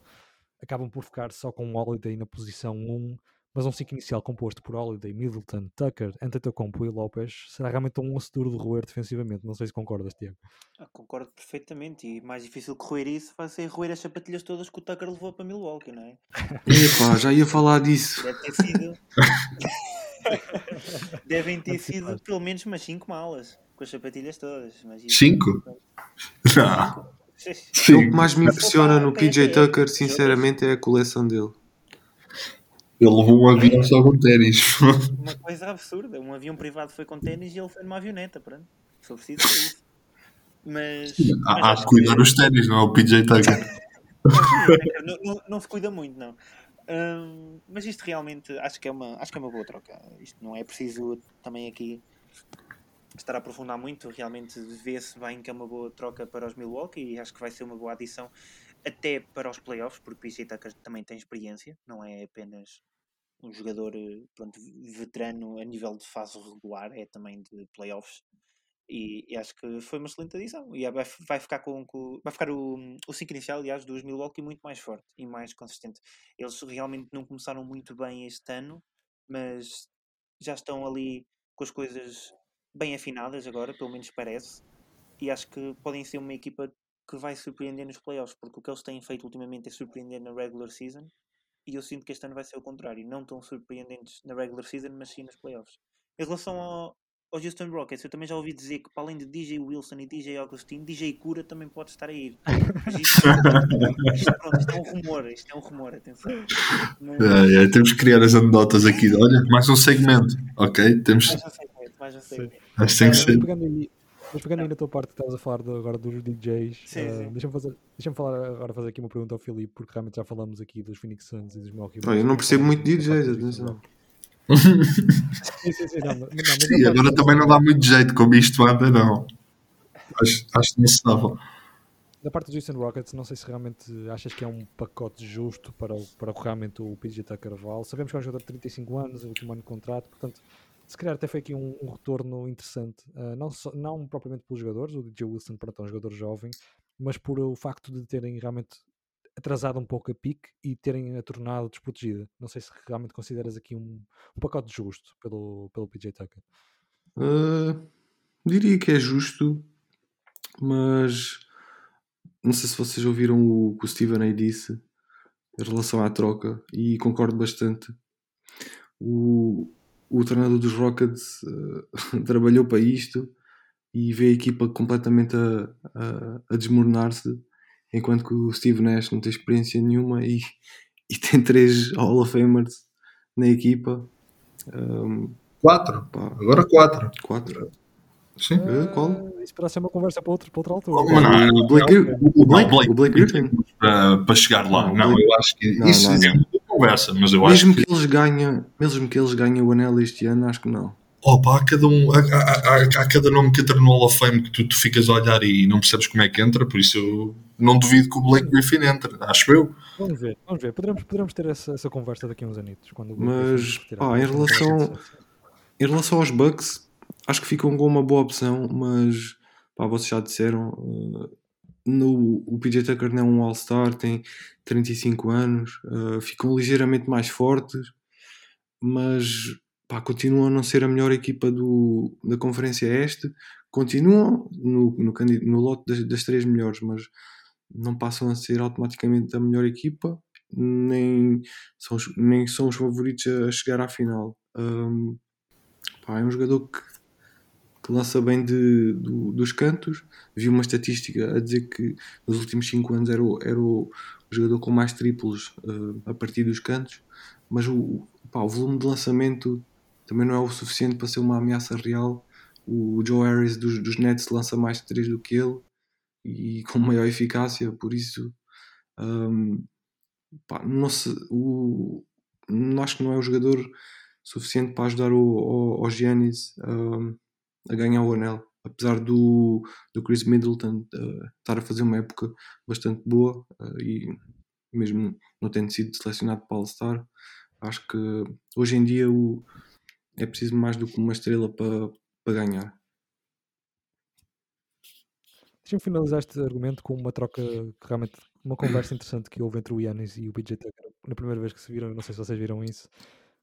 Acabam por ficar só com o Holiday na posição 1 mas um 5 inicial composto por Holiday, Middleton, Tucker, Antetokounmpo e Lopes será realmente um osso duro de roer defensivamente. Não sei se concordas, Tiago. Ah, concordo perfeitamente. E mais difícil que roer isso vai ser roer as sapatilhas todas que o Tucker levou para Milwaukee, não é? [laughs] Epá, já ia falar disso. Deve ter sido. [laughs] Devem ter sido pelo menos umas 5 malas com as sapatilhas todas. 5? Não. [laughs] O que mais me impressiona no PJ Tucker, sinceramente, é a coleção dele. Ele levou um avião só com ténis. Uma [laughs] coisa absurda. Um avião privado foi com ténis e ele foi numa avioneta. Pronto. Só preciso é isso. Mas. Há, há de cuidar que... os ténis, não é o PJ Tucker. [laughs] não, não, não, se cuida muito, não. Um, mas isto realmente acho que, é uma, acho que é uma boa troca. Isto não é preciso também aqui estar a aprofundar muito. Realmente vê-se bem que é uma boa troca para os Milwaukee e acho que vai ser uma boa adição até para os playoffs, porque o PJ Tucker também tem experiência, não é apenas um jogador eh, pronto, veterano a nível de fase regular, é também de playoffs. E, e acho que foi uma excelente adição. E vai, vai ficar, com, com, vai ficar o, o ciclo inicial, aliás, dos Milwaukee muito mais forte e mais consistente. Eles realmente não começaram muito bem este ano, mas já estão ali com as coisas bem afinadas agora, pelo menos parece. E acho que podem ser uma equipa que vai surpreender nos playoffs, porque o que eles têm feito ultimamente é surpreender na regular season e eu sinto que este ano vai ser o contrário, não tão surpreendentes na regular season, mas sim nos playoffs. Em relação ao, ao Houston Rockets, eu também já ouvi dizer que para além de DJ Wilson e DJ Augustin, DJ Cura também pode estar a ir. Mas isto, isto, pronto, isto é um rumor, isto é um rumor, atenção. Mas... É, é, temos que criar as anedotas aqui. Olha, mais um segmento, ok? Temos... Mais um segmento, mais um segmento. Acho que tem que ser. Mas pegando aí na tua parte que estavas a falar de, agora dos DJs, uh, deixa-me fazer, deixa falar agora fazer aqui uma pergunta ao Filipe, porque realmente já falamos aqui dos Phoenix Suns e dos Milwaukee Bucks. Eu não percebo muito DJs, atenção. [laughs] sim, sim, sim, não, não, sim agora também não dá muito jeito como isto anda, não. Acho, acho que não se dava. Da parte dos Houston Rockets, não sei se realmente achas que é um pacote justo para, o, para realmente o PJ Tucker Val. Sabemos que é um jogador de 35 anos, é o último ano de contrato, portanto se calhar até foi aqui um, um retorno interessante, uh, não, só, não propriamente pelos jogadores, o DJ Wilson para um jogador jovem, mas por o facto de terem realmente atrasado um pouco a pique e terem a tornado desprotegida. Não sei se realmente consideras aqui um, um pacote justo pelo, pelo PJ Tucker. Uh, diria que é justo, mas não sei se vocês ouviram o que o Steven aí disse em relação à troca e concordo bastante. O, o treinador dos Rockets uh, [laughs] trabalhou para isto e vê a equipa completamente a, a, a desmoronar-se, enquanto que o Steve Nash não tem experiência nenhuma e, [laughs] e tem três Hall of Famers na equipa. Um, quatro? Pá. Agora quatro. Quatro. Sim. Uh, qual? Isso para ser uma conversa para, outro, para outra altura. Oh, não, o Blake, não, o Blake, Blake, o Blake Griffin. Para, para chegar lá. Não, não, eu acho que não, isso não, é conversa, mas eu mesmo acho que... que eles ganhem, mesmo que eles ganhem o anel este ano, acho que não. Opa, há cada, um, há, há, há, cada nome que entra no Hall of Fame que tu, tu ficas a olhar e não percebes como é que entra, por isso eu não duvido que o Blake Griffin entre, acho eu. Vamos ver, vamos ver. Poderemos, poderemos ter essa, essa conversa daqui a uns anitos. Quando Mas, pá, em relação, em relação aos Bucks, acho que ficam com uma boa opção, mas, pá, vocês já disseram, uh, no, o PJ Tucker não é um All-Star, tem 35 anos, uh, ficam ligeiramente mais fortes, mas pá, continuam a não ser a melhor equipa do, da Conferência Este, continuam no, no, no lote das, das, três melhores, mas não passam a ser automaticamente a melhor equipa, nem são, nem são os favoritos a chegar à final. Um, pá, é um jogador que, que lança bem de, do, dos cantos. Vi uma estatística a dizer que nos últimos 5 anos era o, era o, jogador com mais triplos uh, a partir dos cantos, mas o, pá, o volume de lançamento também não é o suficiente para ser uma ameaça real. O Joe Harris dos, dos Nets lança mais de 3 do que ele e com maior eficácia, por isso um, pá, não se, o, acho que não é o jogador suficiente para ajudar o, o, o Giannis um, a ganhar o anel. Apesar do, do Chris Middleton uh, estar a fazer uma época bastante boa uh, e mesmo não tendo sido selecionado para All-Star, acho que hoje em dia o, é preciso mais do que uma estrela para, para ganhar. Deixa-me finalizar este argumento com uma troca, realmente, uma conversa interessante que houve entre o Yannis e o PJ Tucker. Na primeira vez que se viram, não sei se vocês viram isso,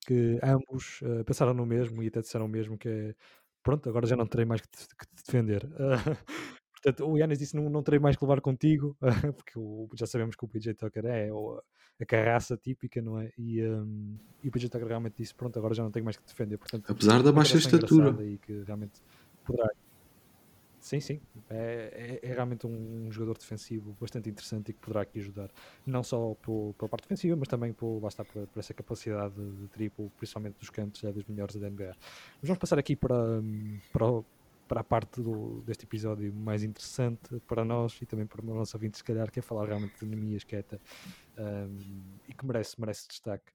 que ambos uh, pensaram no mesmo e até disseram o mesmo, que é, pronto, agora já não terei mais que te, que te defender. Uh, [laughs] portanto, o Yannis disse, não, não terei mais que levar contigo, uh, [laughs] porque o, já sabemos que o PJ Tucker é o, a carraça típica, não é? E, um, e o PJ Tucker realmente disse, pronto, agora já não tenho mais que te defender. Portanto, Apesar da baixa estatura. E que realmente poderá Sim, sim. É, é, é realmente um, um, jogador defensivo bastante interessante e que poderá aqui ajudar, não só pela parte defensiva, mas também por, lá por, por essa capacidade de, triplo, principalmente dos cantos, é dos melhores da NBA. Mas vamos passar aqui para, para, para a parte do, deste episódio mais interessante para nós e também para os nossos ouvintes, se calhar, que é falar realmente de Nemias Queta um, e que merece, merece destaque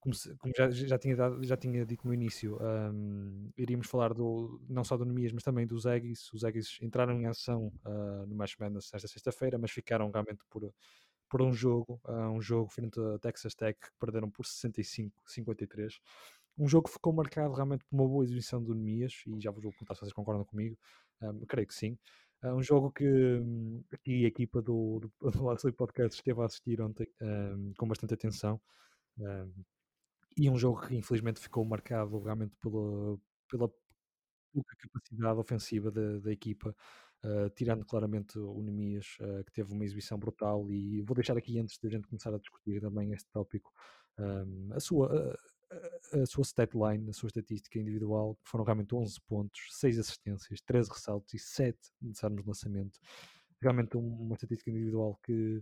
como, se, como já, já, tinha dado, já tinha dito no início, um, iríamos falar do, não só do Nemias, mas também dos Aggies. Os Aggies entraram em ação uh, no Match Madness esta sexta-feira, mas ficaram realmente por, por um jogo, uh, um jogo frente a Texas Tech, que perderam por 65-53. Um jogo que ficou marcado realmente por uma boa exibição do Nemias, e já vos vou perguntar se vocês concordam comigo, um, creio que sim. É um jogo que um, aqui a equipa do, do, [laughs] do Podcast esteve a assistir ontem um, com bastante atenção. Um, e um jogo que infelizmente ficou marcado realmente pela, pela pouca capacidade ofensiva da, da equipa, uh, tirando claramente o Nemias, uh, que teve uma exibição brutal. E vou deixar aqui, antes da gente começar a discutir também este tópico, um, a sua. A, a sua stat line, a sua estatística individual, que foram realmente 11 pontos, 6 assistências, 13 ressaltos e 7 desarmes de lançamento. Realmente uma estatística individual que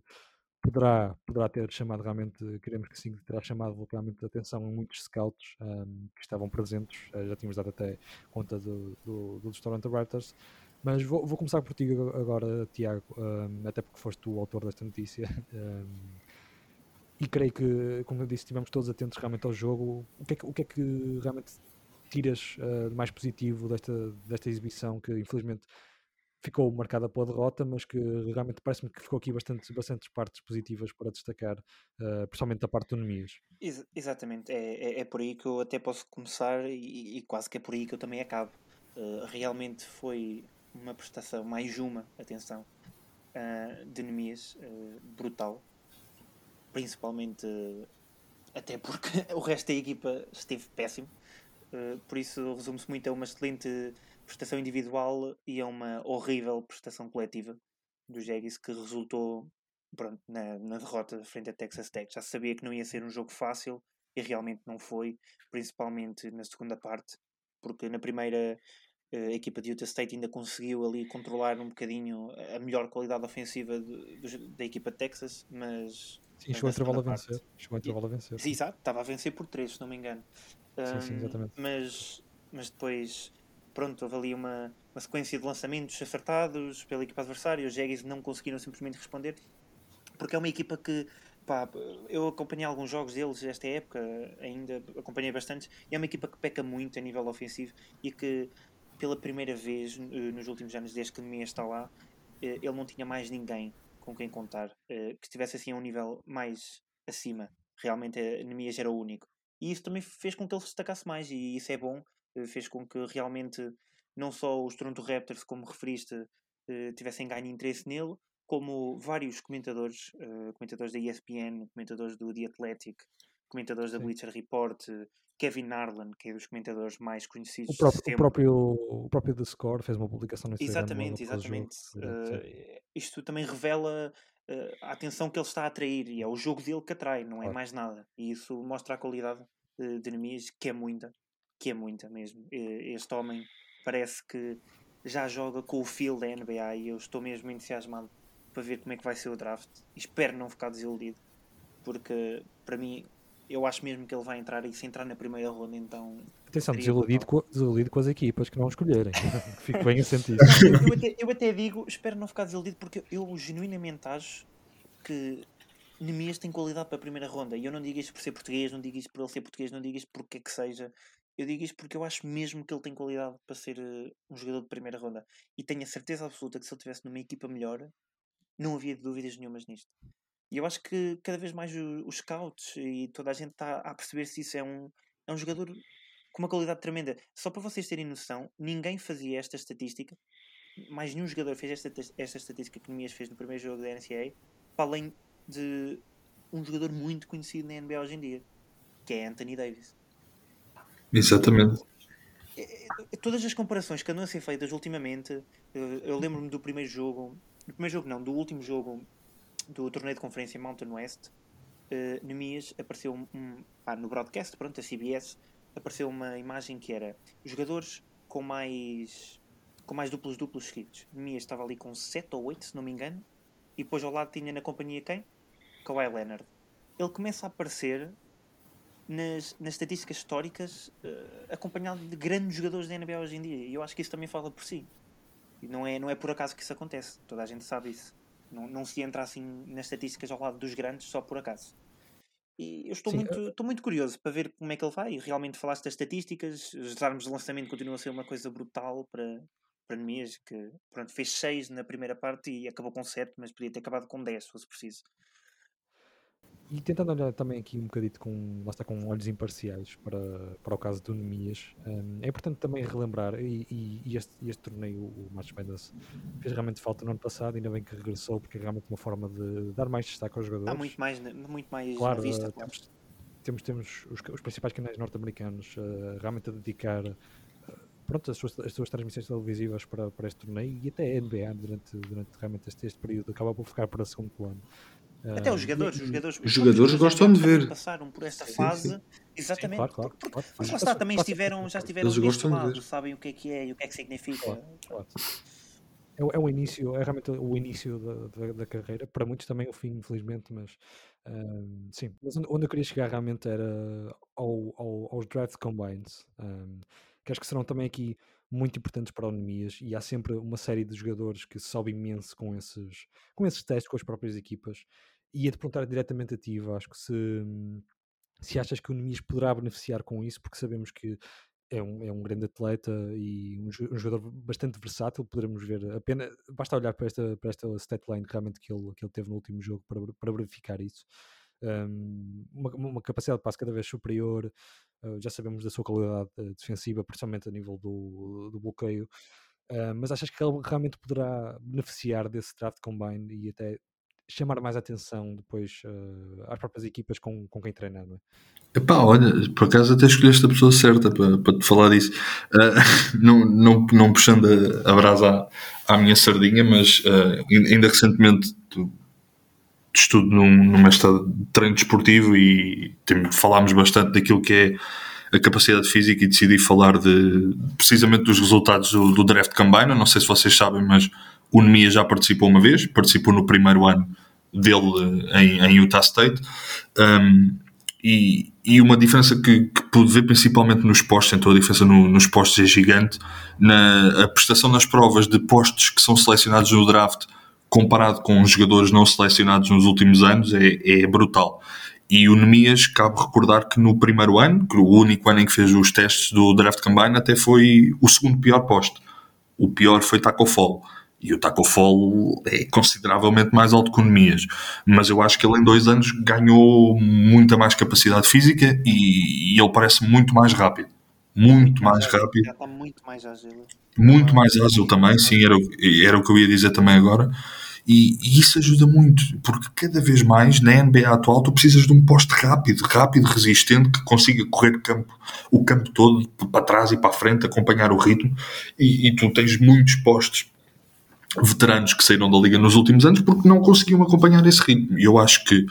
poderá, poderá ter chamado realmente, queremos que sim, terá chamado realmente a atenção a muitos scouts um, que estavam presentes, uh, já tínhamos dado até conta do, do, do Toronto Raptors, mas vou, vou, começar por ti agora, Tiago, um, até porque foste o autor desta notícia. [laughs] Um, e creio que, como eu disse, estivemos todos atentos realmente ao jogo. O que é que, que, é que realmente tiras uh, de mais positivo desta, desta exibição que infelizmente ficou marcada pela derrota, mas que realmente parece-me que ficou aqui bastante, bastantes partes positivas para destacar, uh, principalmente da parte do Nemias. Ex exatamente, é, é, é, por aí que eu até posso começar e, e, quase que é por aí que eu também acabo. Uh, realmente foi uma prestação, mais uma, atenção, uh, de Nemias, brutal, principalmente até porque [laughs] o resto da equipa esteve péssimo, por isso resume-se muito a uma excelente prestação individual e a uma horrível prestação coletiva do Jaguars que resultou pronto, na, na derrota frente a Texas Tech. Já sabia que não ia ser um jogo fácil e realmente não foi, principalmente na segunda parte, porque na primeira a equipa de Utah State ainda conseguiu ali controlar um bocadinho a melhor qualidade ofensiva da equipa de Texas, mas. Sim, chegou a intervalo a vencer. Chegou a intervalo a vencer. Sim, exato, estava a vencer por 3, se não me engano. Sim, sim, exatamente. Um, mas, mas depois, pronto, houve ali uma, uma sequência de lançamentos acertados pela equipa adversária. Os Jaguars não conseguiram simplesmente responder, porque é uma equipa que Pá, eu acompanhei alguns jogos deles esta época, ainda acompanhei bastante, e é uma equipa que peca muito a nível ofensivo e que pela primeira vez eh, nos últimos anos, desde que Nemias está lá, eh, ele não tinha mais ninguém com quem contar eh, que estivesse assim a um nível mais acima. Realmente Nemias era o único. E isso também fez com que ele se destacasse mais, e isso é bom. Fez com que realmente não só os Toronto Raptors, como referiste, tivessem ganho interesse nele, como vários comentadores, comentadores da ESPN, comentadores do The Athletic, comentadores da Bleacher Report, Kevin Narland, que é dos comentadores mais conhecidos. O próprio, o próprio, o próprio The Score fez uma publicação no Instagram. Exatamente, exatamente. Uh, isto também revela uh, a atenção que ele está a atrair e é o jogo dele que atrai, não é mais nada. E isso mostra a qualidade uh, de Nemias, que é muita, que é muita mesmo. Este homem parece que já joga com o feel da NBA e eu estou mesmo entusiasmado para ver como é que vai ser o draft. Espero não ficar desiludido, porque para mim eu acho mesmo que ele vai entrar e se entrar na primeira ronda, então. Atenção, desiludido com, desiludido com as equipas que não escolherem. [laughs] [laughs] Fico bem a sentir. eu, até, eu até digo, espero não ficar desiludido, porque eu genuinamente acho que Nemias tem qualidade para a primeira ronda. E eu não digo isto por ser português, não digo isto por ele ser português, não digo isto porque é que seja. Eu digo isto porque eu acho mesmo que ele tem qualidade para ser uh, um jogador de primeira ronda. E tenho a certeza absoluta que se ele estivesse numa equipa melhor, não havia dúvidas nenhumas nisto. E eu acho que cada vez mais os scouts e toda a gente está a perceber se isso é um, é um jogador com uma qualidade tremenda. Só para vocês terem noção, ninguém fazia esta estatística, mais nenhum jogador fez esta, esta estatística que Nemias fez no primeiro jogo da NCAA, para além de um jogador muito conhecido na NBA hoje em dia, que é Anthony Davis. Exatamente. Todas as comparações que andam a ser feitas ultimamente, eu, lembro-me do primeiro jogo, do primeiro jogo não, do último jogo do torneio de conferência Mountain West, uh, Nemias apareceu um, um pá, no broadcast, pronto, a CBS, apareceu uma imagem que era jogadores com mais com mais duplos duplos seguidos. Nemias estava ali com 7 ou 8, se não me engano, e depois ao lado tinha na companhia quem? Kawhi Leonard. Ele começa a aparecer nas, nas estatísticas históricas uh, acompanhado de grandes jogadores da NBA hoje em dia. E eu acho que isso também fala por si. E não é, não é por acaso que isso acontece. Toda a gente sabe isso. Não, não se entra assim nas estatísticas ao lado dos grandes só por acaso. E eu estou Sim, muito, estou muito curioso para ver como é que ele vai. Realmente falaste das estatísticas, os armas de lançamento continuam a ser uma coisa brutal para, para Nemias, que pronto, fez 6 na primeira parte e acabou com 7, mas podia ter acabado com 10 se fosse preciso. E tentando olhar também aqui um bocadito com, lá está, com olhos imparciais para, para o caso do Nemias, um, é importante também relembrar, e, e, e este, este torneio, o March Madness, fez realmente falta no ano passado, ainda bem que regressou, porque é realmente uma forma de dar mais destaque aos jogadores. Há muito mais, muito mais claro, vista. Claro. Temos, temos, temos os, os principais canais norte-americanos uh, realmente a dedicar uh, pronto, as, suas, as suas transmissões televisivas para, para este torneio e até a NBA durante, durante realmente este, este período acaba por ficar para o segundo plano. Até os jogadores, os jogadores, os jogadores gostam de ver. Passaram por esta fase, sim, sim. exatamente. Sim, claro, claro, claro. Mas lá está, também estiveram, já estiveram Eles deste lado, sabem o que é que é e o que é que significa. Claro, é, é, o início, é realmente o início da, da, da, carreira, para muitos também o fim, infelizmente, mas um, sim. Mas onde eu queria chegar realmente era ao, ao, aos draft combines, um, que acho que serão também aqui muito importantes para o Nemias e há sempre uma série de jogadores que sobem imenso com esses, com esses testes com as próprias equipas ia-te perguntar diretamente a ti, Vasco, se, se achas que o Nemias poderá beneficiar com isso, porque sabemos que é um, é um grande atleta e um, um jogador bastante versátil, poderemos ver apenas, basta olhar para esta, para esta statline realmente que ele, que ele teve no último jogo para, para verificar isso. Um, uma, uma, capacidade de passe cada vez superior, uh, já sabemos da sua qualidade uh, defensiva, principalmente a nível do, do bloqueio, uh, mas achas que ele realmente poderá beneficiar desse draft combine e até chamar mais atenção depois uh, às próprias equipas com, com quem treina, não é? Epá, olha, por acaso até escolheste a pessoa certa para, para te falar disso. Uh, [laughs] não, não, não puxando a, a brasa à, à, minha sardinha, mas uh, ainda recentemente estudo num, numa estado de treino desportivo e tem, falámos bastante daquilo que é a capacidade física e decidi falar de precisamente dos resultados do, do draft combine. Não sei se vocês sabem, mas o Nemia já participou uma vez, participou no primeiro ano dele em, em Utah State. Um, e, e, uma diferença que, que pude ver principalmente nos postos, então a diferença no, nos postos é gigante, na a prestação nas provas de postos que são selecionados no draft comparado com os jogadores não selecionados nos últimos anos é, é brutal. E o Nemias, cabe recordar que no primeiro ano, que o único ano em que fez os testes do Draft Combine, até foi o segundo pior posto. O pior foi Taco Fall. E o Taco Fall é consideravelmente mais alto que o Nemias. Mas eu acho que ele em dois anos ganhou muita mais capacidade física e, e ele parece muito mais rápido. Muito mais rápido. está muito mais ágil. Muito mais ágil também, sim, era, era o que eu ia dizer também agora. E, e, isso ajuda muito, porque cada vez mais na NBA atual tu precisas de um poste rápido, rápido, resistente, que consiga correr campo, o campo todo, para trás e para a frente, acompanhar o ritmo. E, e tu tens muitos postes veteranos que saíram da liga nos últimos anos porque não conseguiam acompanhar esse ritmo. Eu acho que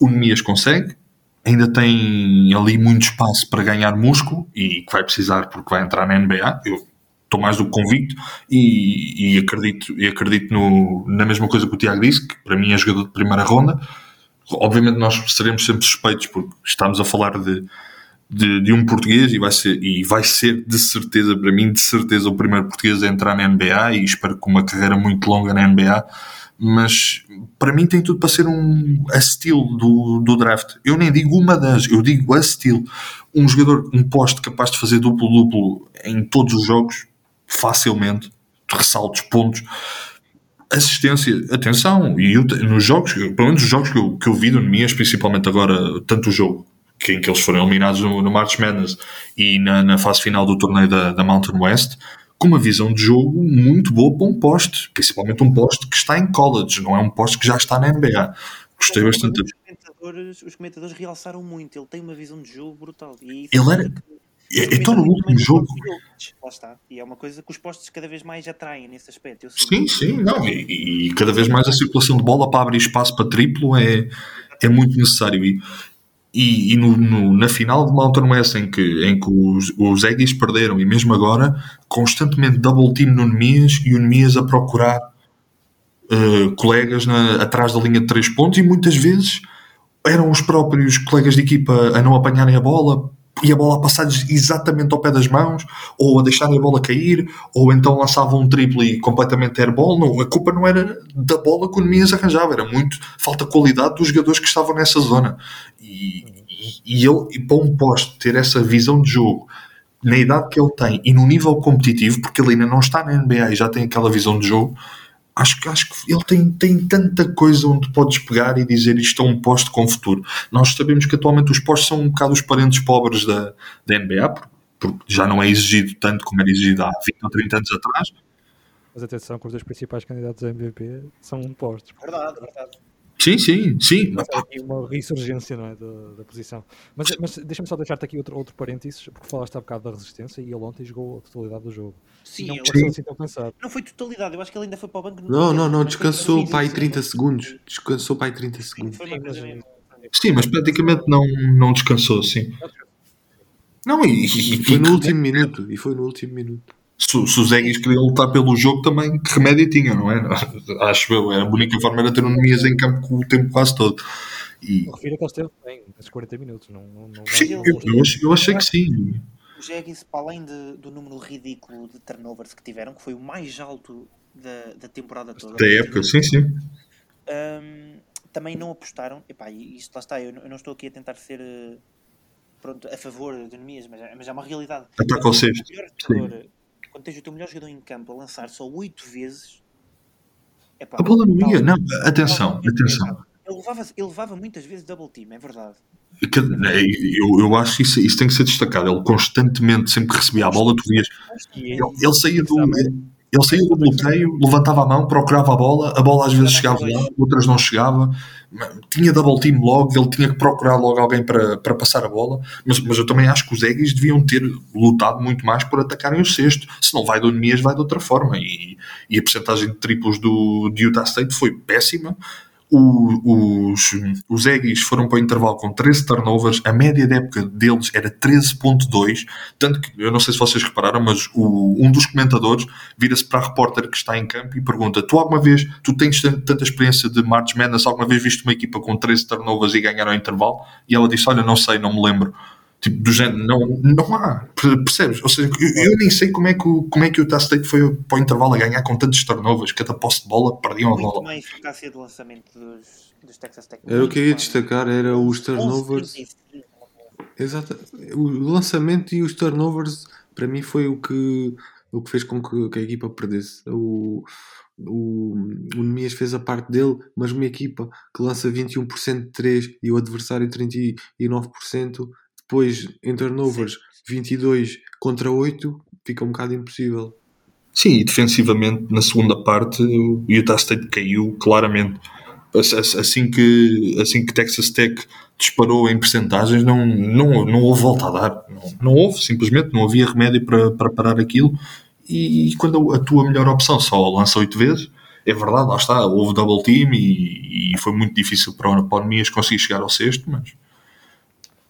o Nemias consegue, ainda tem ali muito espaço para ganhar músculo e que vai precisar porque vai entrar na NBA. Eu estou mais do que convicto e, e acredito, e acredito no, na mesma coisa que o Tiago disse, que para mim é jogador de primeira ronda. Obviamente nós seremos sempre suspeitos porque estamos a falar de, de, de, um português e vai, ser, e vai ser de certeza, para mim, de certeza o primeiro português a entrar na NBA e espero que uma carreira muito longa na NBA mas para mim tem tudo para ser um a do, do draft. Eu nem digo uma das, eu digo a. Um jogador, um poste capaz de fazer duplo-duplo em todos os jogos, facilmente, ressaltos, pontos, assistência, atenção, e eu, nos jogos, pelo menos os jogos que eu, que eu vi do Nemias, principalmente agora, tanto o jogo que, em que eles foram eliminados no, no March Madness e na, na, fase final do torneio da, da Mountain West, com uma visão de jogo muito boa para um poste, principalmente um poste que está em college, não é um poste que já está na NBA. Gostei bastante. Os comentadores, os comentadores realçaram muito, ele tem uma visão de jogo brutal. E ele era então no último jogo. Lá está. E é uma coisa que os postos cada vez mais atraem nesse aspecto. sim, sim, não. E, e, cada vez mais a circulação de bola para abrir espaço para triplo é, é muito necessário. E, e, e no, no, na final de Mountain West em que, em que os, os Aggies perderam e mesmo agora constantemente double team no Nemias e o Nemias a procurar uh, colegas na, atrás da linha de três pontos e muitas vezes eram os próprios colegas de equipa a não apanharem a bola e a bola a passar exatamente ao pé das mãos, ou a deixarem a bola cair, ou então lançavam um triple completamente airball. Não, a culpa não era da bola que o Nemias arranjava, era muito falta de qualidade dos jogadores que estavam nessa zona. E, e, e ele, e para um poste ter essa visão de jogo na idade que ele tem e no nível competitivo, porque ele ainda não está na NBA e já tem aquela visão de jogo, acho que, acho que ele tem, tem tanta coisa onde podes pegar e dizer isto é um poste com futuro. Nós sabemos que atualmente os postos são um bocado os parentes pobres da, da NBA, porque, porque já não é exigido tanto como era exigido há 20 ou 30 anos atrás. Mas atenção que os dois principais candidatos a MVP são postos. Verdade, verdade. Sim, sim, sim. Mas aqui uma ressurgência não é, da, da posição. Mas, mas deixa-me só deixar-te aqui outro, outro parênteses, porque falaste há bocado da resistência e ele ontem jogou a totalidade do jogo. Sim, não, ele... assim tão cansado. não foi totalidade, eu acho que ele ainda foi para o banco. Não, não, não, descansou para aí 30 segundos. Descansou para aí 30 segundos. Sim, mas praticamente não, não descansou, sim. Não, e, e, e foi no último minuto. E foi no último minuto se, se os Eggies queriam lutar pelo jogo também, que remédio tinha, não é? [laughs] Acho eu, a única forma era ter um Nemias em campo com o tempo quase todo. E... Refiro que eles teve bem, esses 40 minutos. Não, não, não sim, eu, eu, eu, achei que sim. Os Eggies, para além de, do número ridículo de turnovers que tiveram, que foi o mais alto da, da temporada toda. Da época, sim, sim. Um, também não apostaram, epá, isto lá está, eu não, eu não estou aqui a tentar ser pronto, a favor de Nemias, mas, é, mas é uma realidade. Ataca ao sexto quando tens o teu melhor jogador em campo a lançar só 8 vezes. Epá, a bola não ia, não, atenção, atenção. Ele levava, ele levava muitas vezes double team, é verdade. Né, eu, eu acho que isso, isso tem que ser destacado. Ele constantemente, sempre que recebia a bola, tu vias. Ele, ele saía do. Ele saía do bloqueio, levantava a mão, procurava a bola, a bola às vezes chegava lá, outras não chegava, tinha double team logo, ele tinha que procurar logo alguém para, para passar a bola, mas, mas eu também acho que os Eggies deviam ter lutado muito mais por atacarem o sexto, se não vai do Nemias vai de outra forma, e, e a percentagem de triplos do, de Utah State foi péssima, o, os, os Aggies foram para o intervalo com 13 turnovers, a média de época deles era 13.2, tanto que, eu não sei se vocês repararam, mas o, um dos comentadores vira-se para a repórter que está em campo e pergunta, tu alguma vez, tu tens tanta experiência de March Madness, alguma vez viste uma equipa com 13 turnovers e ganhar ao intervalo? E ela disse, olha, não sei, não me lembro. Tipo, do género, não, não há, percebes? Ou seja, eu, eu nem sei como é que o, como é que o State foi para o intervalo a ganhar com tantos turnovers, cada posse de bola perdiam a bola. Muito mais eficácia de lançamento dos, dos Texas Tech. Era o que eu ia destacar, era os turnovers. Exato. O lançamento e os turnovers, para mim, foi o que, o que fez com que, que a equipa perdesse. O, o, o Nemias fez a parte dele, mas uma equipa que lança 21% de 3 e o adversário 39%, depois em turnovers Sim. 22 contra 8, fica um bocado impossível. Sim, e defensivamente na segunda parte o Utah State caiu claramente. Assim que, assim que Texas Tech disparou em percentagens, não, não, não houve volta a dar. Não, não houve, simplesmente, não havia remédio para, para parar aquilo. E, quando a tua melhor opção só lança 8 vezes, é verdade, lá está, houve double team e, e foi muito difícil para o Nemias conseguir chegar ao sexto, mas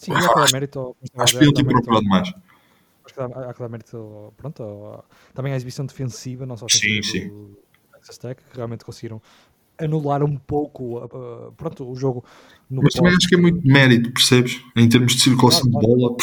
Sim, há mérito. Acho que ele tem procurado mais. Acho que há, há mérito, pronto, também a exibição defensiva, não só sim, sim. do Texas Tech, que realmente conseguiram anular um pouco uh, pronto, o jogo Mas também acho que é muito mérito, percebes? Em termos de circulação de bola,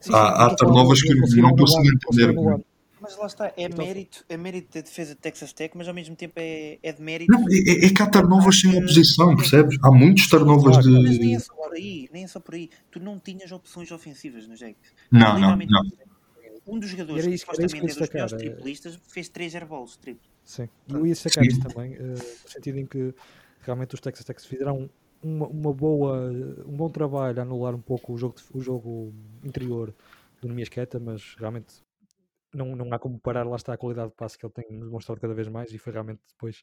sim, há, há turnovers que não consigo entender. Mas lá está, é, então, mérito, é mérito da defesa de Texas Tech, mas ao mesmo tempo é, é de mérito. Não, é, é que há turnovers sem oposição, percebes? Há muitos turnovers de. Mas nem é só por aí, nem é só por aí. Tu não tinhas opções ofensivas no Jack. Não, não, não. Um dos jogadores que supostamente é dos piores triplistas fez 3 airballs triplo. Sim, e eu ia sacar isso também, uh, no sentido em que realmente os Texas Tech fizeram uma, uma, boa, um bom trabalho a anular um pouco o jogo, o jogo interior do Nemiasqueta, mas realmente não, não há como parar, lá está a qualidade de passe que ele tem demonstrado cada vez mais e foi realmente depois.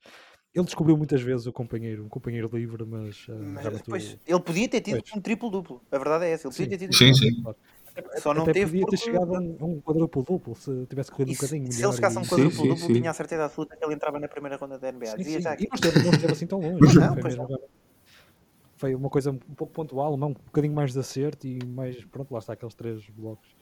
Ele descobriu muitas vezes o companheiro, um companheiro livre, mas, uh, mas depois, o... ele podia ter tido pois. um triplo-duplo. A verdade é essa, ele podia ter tido sim, um sim. Só não Até teve podia porque... ter chegado a um quadruplo-duplo se tivesse corrido um bocadinho. Se ele chegasse a um quadruplo-duplo, tinha a certeza absoluta que ele entrava na primeira ronda da NBA. Sim, sim. Já aqui. E não esteve, não esteve assim tão [laughs] longe. não, foi, mesmo, foi uma coisa um pouco pontual, um bocadinho mais de acerto e mais. Pronto, lá está aqueles três blocos.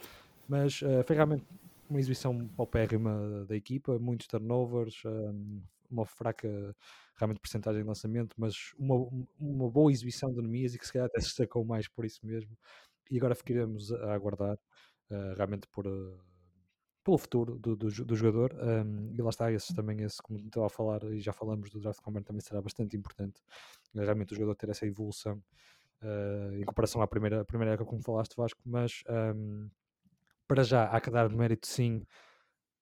Mas uh, foi realmente uma exibição paupérrima da equipa, muitos turnovers, um, uma fraca realmente porcentagem de lançamento, mas uma, uma boa exibição de Nemias e que se calhar até se destacou mais por isso mesmo. E agora ficaremos a aguardar uh, realmente por, uh, pelo futuro do, do, do jogador. Um, e lá está, esse também, esse, como estava a falar e já falamos do draft combine, também será bastante importante. Uh, realmente o jogador ter essa evolução em comparação à primeira, primeira época, como falaste, Vasco, mas. Um, para já há que dar mérito sim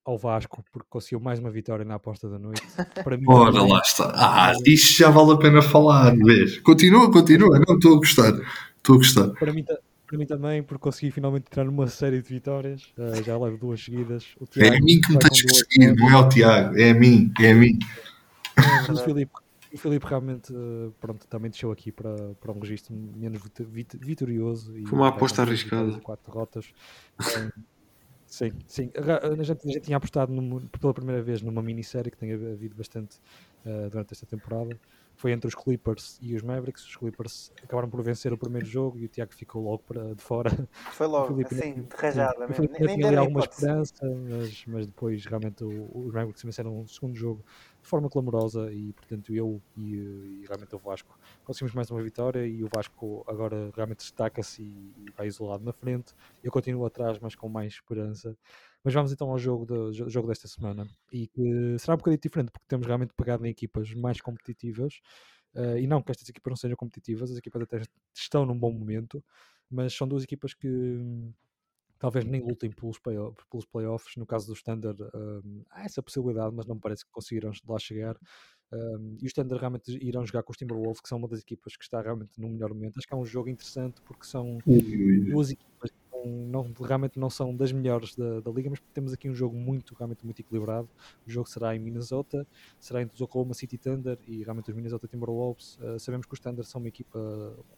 ao Vasco, porque conseguiu mais uma vitória na aposta da noite. Para mim, Ora, lá está. Ah, isto já vale a pena falar, vês? Continua, continua. Não, estou a gostar. Estou a gostar. Para mim, para mim também, porque consegui finalmente entrar numa série de vitórias. Uh, já levo duas seguidas. É a mim que me tens que seguir, não é o Tiago. É a mim, é a mim. É, [laughs] o Filipe, o Filipe realmente eh, pronto, também deixou aqui para, para um registro menos vitorioso. Foi uma aposta arriscada. Quatro derrotas. sim, sim. A gente já tinha apostado pela primeira vez numa minissérie que tem havido bastante uh, durante esta temporada. Foi entre os Clippers e os Mavericks. Os Clippers acabaram por vencer o primeiro jogo e o Tiago ficou logo para, de fora. Foi logo, assim, de rajada mesmo. Nem, tinha ali alguma esperança, mas, mas depois realmente os Mavericks venceram o segundo jogo de forma clamorosa e portanto eu e, e, realmente o Vasco conseguimos mais uma vitória e o Vasco agora realmente destaca-se e, e, vai isolado na frente. Eu continuo atrás, mas com mais esperança. Mas vamos então ao jogo, do, jogo desta semana e que será um bocadinho diferente porque temos realmente pegado em equipas mais competitivas uh, e não que estas equipas não sejam competitivas, as equipas até estão num bom momento, mas são duas equipas que talvez nem lutem pelos, play pelos playoffs. No caso do Standard, um, há essa possibilidade, mas não me parece que conseguiram lá chegar. Um, e os Standard realmente irão jogar com os Timberwolves, que são uma das equipas que está realmente no melhor momento. Acho que é um jogo interessante porque são duas equipas não, realmente não são das melhores da, da liga, mas temos aqui um jogo muito, realmente muito equilibrado. O jogo será em Minnesota, será entre os Oklahoma City Thunder e realmente os Minnesota Timberwolves. Uh, sabemos que os Thunder são uma equipa,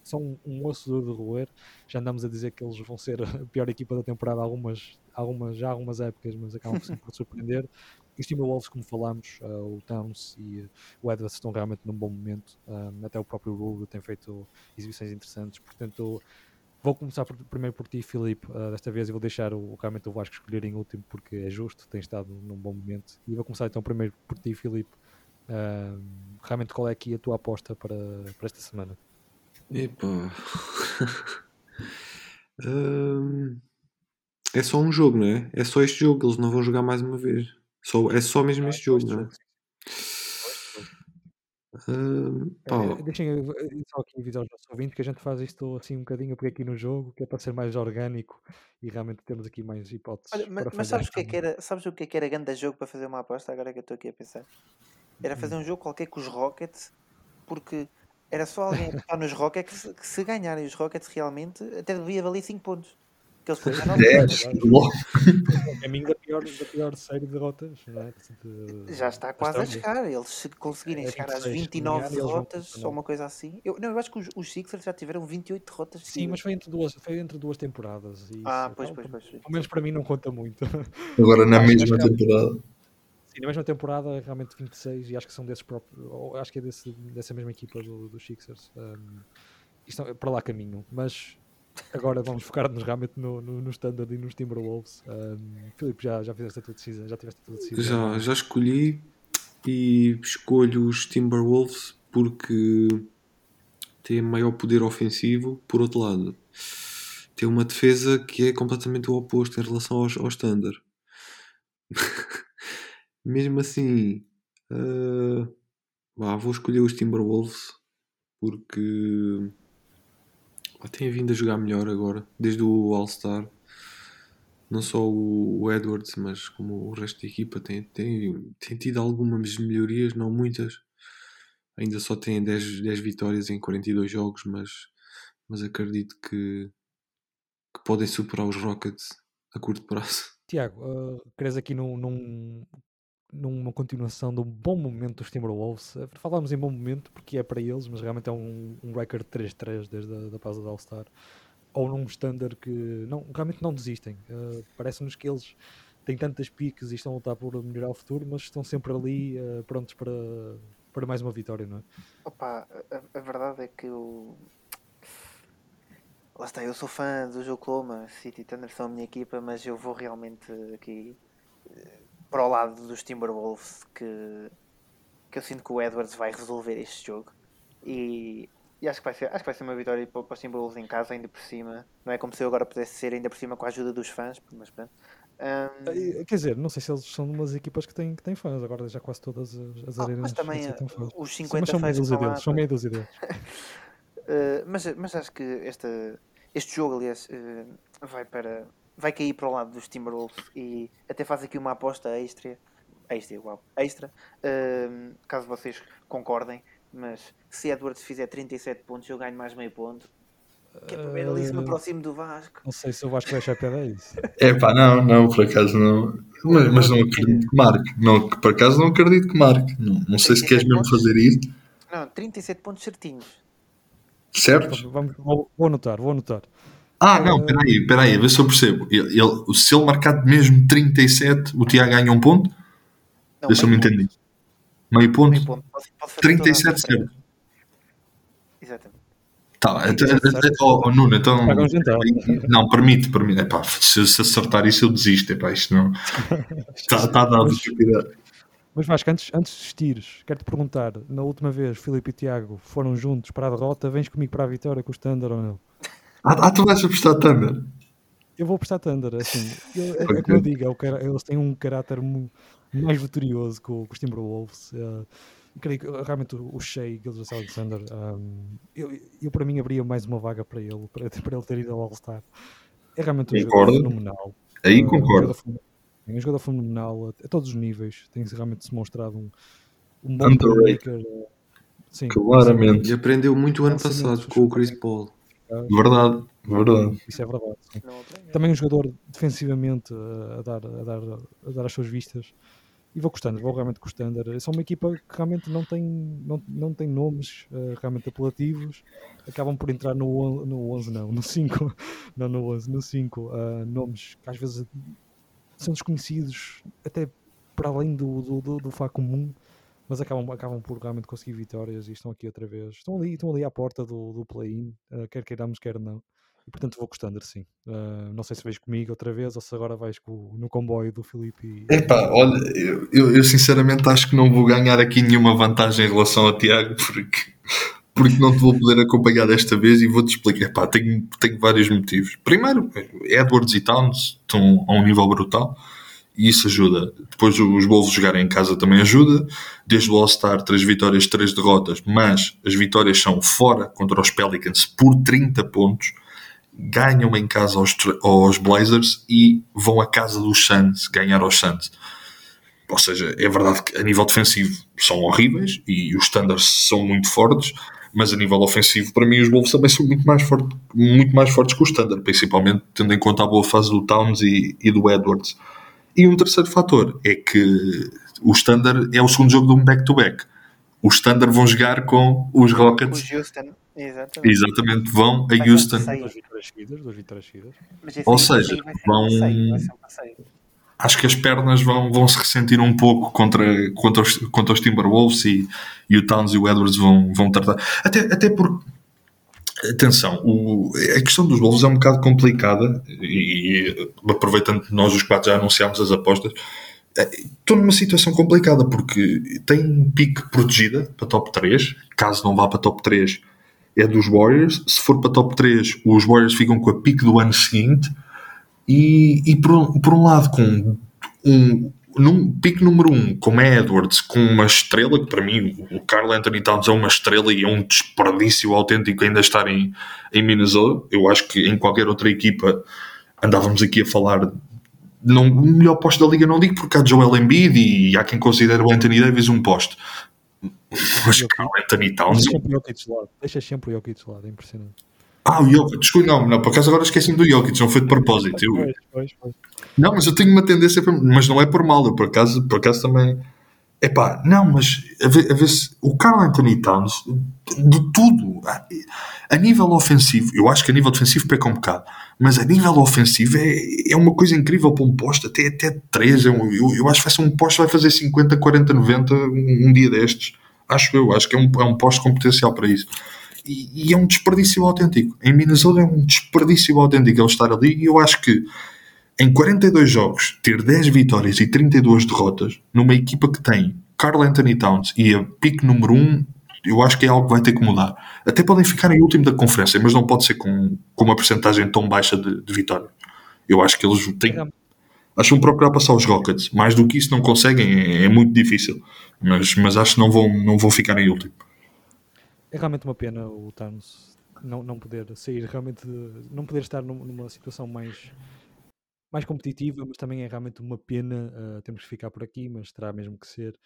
são um osso duro de roer. Já andamos a dizer que eles vão ser a pior equipa da temporada algumas, algumas, já algumas épocas, mas acabam sempre por surpreender. Os Timberwolves, como falámos, uh, o Towns e uh, o Edwards estão realmente num bom momento. Até o próprio Rubio tem feito exibições interessantes. Portanto, vou começar por, primeiro por ti, Filipe. Uh, desta vez eu vou deixar o, realmente o Vasco escolher em último porque é justo, tem estado num bom momento. E vou começar então primeiro por ti, Filipe. realmente, qual é aqui a tua aposta para, para esta semana? Epa. [laughs] um, é só um jogo, não é? É só este jogo, eles não vão jogar mais uma vez. Só, é só mesmo este jogo, não é? Uh, é, deixem só aqui avisar aos nossos ouvintes que a gente faz isto assim um bocadinho porque aqui no jogo, que é para ser mais orgânico e realmente temos aqui mais hipóteses. Olha, mas, mas sabes, o que é que era, sabes o que é que era grande jogo para fazer uma aposta? Agora que eu estou aqui a pensar, era fazer hum. um jogo qualquer com os Rockets, porque era só alguém apostar nos Rockets que se ganharem os Rockets realmente até devia valer 5 pontos. Que eles pegaram 10, logo. caminho da pior, da pior série de derrotas. É? De, Já está quase a chegar. Eles se conseguirem é, chegar às 29 derrotas, ou uma coisa assim. Eu, não, eu acho que os, os Sixers já tiveram 28 derrotas. Sim, mas foi entre duas, foi entre duas temporadas. E ah, pois, pois, pois, Pelo menos para mim não conta muito. Agora na mesma temporada. Sim, na mesma temporada, realmente 26, e acho que são desses próprios, acho que é desse, dessa mesma equipa dos do Sixers. Um, isto, é para lá caminho, mas agora vamos focar-nos realmente no, no, no, Standard e nos Timberwolves. Um, Filipe, já, já fizeste a tua decisão? Já tiveste a tua decisão? Já, já escolhi e escolho os Timberwolves porque têm maior poder ofensivo. Por outro lado, tem uma defesa que é completamente o oposto em relação aos, aos [laughs] Thunder. Mesmo assim, uh, vou escolher os Timberwolves porque tem vindo a jogar melhor agora, desde o All-Star. Não só o Edwards, mas como o resto da equipa tem, tem, tem tido algumas melhorias, não muitas. Ainda só tem 10, 10 vitórias em 42 jogos, mas, mas acredito que, que podem superar os Rockets a curto prazo. Tiago, uh, queres aqui num, num, numa continuação de um bom momento dos Timberwolves. Eh, Falámos em bom momento porque é para eles, mas realmente é um, um record 3-3 desde a da pausa da All-Star. Ou num standard que não, realmente não desistem. Uh, Parece-nos que eles têm tantas piques e estão a lutar por melhorar o futuro, mas estão sempre ali uh, prontos para, para mais uma vitória, não é? Opa, a, a verdade é que eu. Lá está, eu sou fã do Oklahoma, City Thunder são a minha equipa, mas eu vou realmente aqui para o lado dos Timberwolves que, que eu sinto que o Edwards vai resolver este jogo e, e acho, que vai ser, acho que vai ser uma vitória para, para os Timberwolves em casa, ainda por cima. Não é como se eu agora pudesse ser ainda por cima com a ajuda dos fãs, mas pronto. Um... Quer dizer, não sei se eles são umas equipas que têm, que têm fãs, agora já quase todas as, arenas. mas também os 50 mas são meia dúzia deles, são meia dúzia deles. uh, [laughs] [laughs] mas, mas acho que esta, este jogo, aliás, uh, vai para vai cair para o lado dos Timberwolves e até faz aqui uma aposta extra, extra igual, extra, uh, caso vocês concordem, mas se Edwards fizer 37 pontos eu ganho mais meio ponto. Que é para ver ali se me aproximo do Vasco. Não sei se o Vasco vai achar piada isso. [laughs] É pá, não, não, por acaso não. Mas, mas não acredito que marque. Não, por acaso não acredito que marque. Não, não sei se queres mesmo pontos, fazer isso. Não, 37 pontos certinhos. Certo? Vamos, vou, vou anotar, vou anotar. Ah, não, peraí, peraí, vê se eu percebo. Ele, ele, se ele marcar mesmo 37, o Tiago ganha um ponto? Não, vê se eu me entendi. Meio ponto? Meio ponto. Pode, pode 37 certo. Exatamente. Tá, então, oh, oh, Nuno, então. Não, permite, permite. Epá, se, se acertar isso, eu desisto. Epá, isto não. Está [laughs] tá dado Mas Vasco, antes, antes de desistires, quero-te perguntar: na última vez, Filipe e Tiago foram juntos para a derrota, vens comigo para a vitória com o Standard ou não? Ah, ah, tu vais apostar Thunder? Eu vou apostar Thunder, assim. Eu, é, okay. é como eu digo, é eles têm um caráter mais vitorioso que, os Timberwolves. Uh, creio que realmente o Shea Gildas Alexander, um, eu, eu para mim abria mais uma vaga para ele, para, [laughs] para ele ter ido ao All-Star. É realmente um concordo. jogador fenomenal. Aí uh, concordo. É um jogador fenomenal a, a, todos os níveis. Tem realmente se mostrado um, um bom playmaker. Sim, Claramente. E aprendeu muito o ano passado com o Chris Paul. Verdade, Verdade. Isso é verdade. sim. Não apanha. Também um jogador defensivamente uh, a, dar, a, dar, a dar as suas vistas. E vou gostando, vou realmente gostando. São uma equipa que realmente não tem, não, não tem nomes uh, realmente apelativos. Acabam por entrar no, no 11, não, no 5. [laughs] Não no 11, no 5. uh, nomes que às vezes são desconhecidos até para além do, do, do, do Fá comum. Mas acabam, acabam por realmente conseguir vitórias e estão aqui outra vez. Estão ali, estão ali à porta do, do play-in, uh, quer queiramos, quer não. E portanto vou gostando sim. Uh, não sei se vais comigo outra vez ou se agora vais com, no comboio do Filipe. E... Epá, olha, eu, eu, eu sinceramente acho que não vou ganhar aqui nenhuma vantagem em relação ao Tiago, [laughs] porque, porque não te vou poder acompanhar desta vez e vou-te explicar. Epá, tenho, tenho vários motivos. Primeiro, Edwards e Towns estão a um nível brutal e isso ajuda. Depois os Wolves jogarem em casa também ajuda. Desde o All-Star, três vitórias, três derrotas, mas as vitórias são fora contra os Pelicans por 30 pontos. Ganham em casa aos, aos Blazers e vão à casa dos Suns ganhar aos Suns. Ou seja, é verdade que a nível defensivo são horríveis e os standards são muito fortes, mas a nível ofensivo, para mim, os Wolves também são muito mais, forte, muito mais fortes que o standard, principalmente tendo em conta a boa fase do Towns e, e do Edwards. E um terceiro fator é que o Standard é o segundo jogo de um back-to-back. O Standard vão jogar com os Rockets. O Houston, exatamente. Exatamente, vão a Vai Houston. ser passeio. Duas vitórias seguidas, duas vitórias seguidas. Mas esse Ou seja, vão-. Acho que as pernas vão, vão se ressentir um pouco contra, contra, os, contra os Timberwolves e, e o Towns e o Edwards vão, vão tratar. Até, até porque, atenção, o, a questão dos Wolves é um bocado complicada e, aproveitando que nós os quatro já anunciámos as apostas, eh, estou numa situação complicada porque tem pique protegida para top 3, caso não vá para top 3 é dos Warriors, se for para top 3 os Warriors ficam com a pique do ano seguinte e, e por, por um lado com um num pico número um, como é Edwards, com uma estrela, que para mim o Carl Anthony Towns é uma estrela e é um desperdício autêntico ainda estar em, em Minnesota. Eu acho que em qualquer outra equipa andávamos aqui a falar. Não, o melhor posto da liga não digo porque há Joel Embiid e há quem considere o Anthony Davis um posto. Mas Carl Anthony Towns. Deixas sempre o Jokic de lado. Deixas sempre o Jokic de lado, é impressionante. Ah, o Jokic, desculpa, não, não, por acaso agora esqueci-me do Jokic, não foi de propósito. Eu, Pois, pois, pois. Não, mas eu tenho uma tendência para. Mas não é por mal, eu por acaso, por acaso também. Epá, não, mas a ver, a ver se. O Carl Anthony Towns, de tudo, a, a nível ofensivo, eu acho que a nível defensivo peca um bocado, mas a nível ofensivo é, é uma coisa incrível para um posto, até, até 3. Eu, eu, eu acho que vai ser um posto que vai fazer 50, 40, 90 um, um dia destes. Acho eu, acho que é um, é um posto com potencial para isso. E, e é um desperdício autêntico. Em Minnesota é um desperdício autêntico ele estar ali e eu acho que em 42 jogos, ter 10 vitórias e 32 derrotas, numa equipa que tem Carl Anthony Towns e a pick número 1, eu acho que é algo que vai ter que mudar. Até podem ficar em último da conferência, mas não pode ser com, com uma porcentagem tão baixa de, de vitória. Eu acho que eles têm. Acho que vão procurar passar os Rockets. Mais do que isso não conseguem, é, é muito difícil. Mas, mas acho que não vão, não vão ficar em último. É realmente uma pena o Thanos não, não poder sair realmente, não poder estar num- numa situação mais, mais competitiva, mas também é realmente uma pena. ah, temos que ficar por aqui, mas terá mesmo que ser.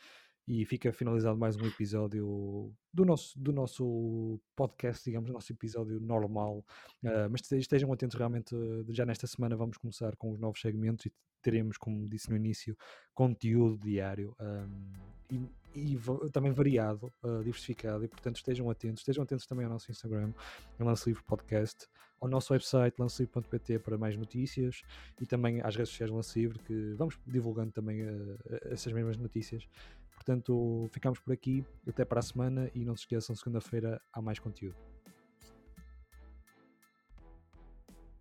E fica finalizado mais um episódio do nosso, do nosso podcast, digamos, nosso episódio normal. Ah, mas este- estejam atentos realmente, ah, já nesta semana vamos começar com os novos segmentos e teremos, como disse no início, conteúdo diário ahm, e, e também variado, ah, diversificado, e portanto estejam atentos. Estejam atentos também ao nosso Instagram, ao Lance Livre Podcast, ao nosso website lancelivre.pt para mais notícias e também às redes sociais Lance Livre, que vamos divulgando também ah, essas mesmas notícias. Portanto, ficamos por aqui, até para a semana e não se esqueçam, segunda-feira há mais conteúdo.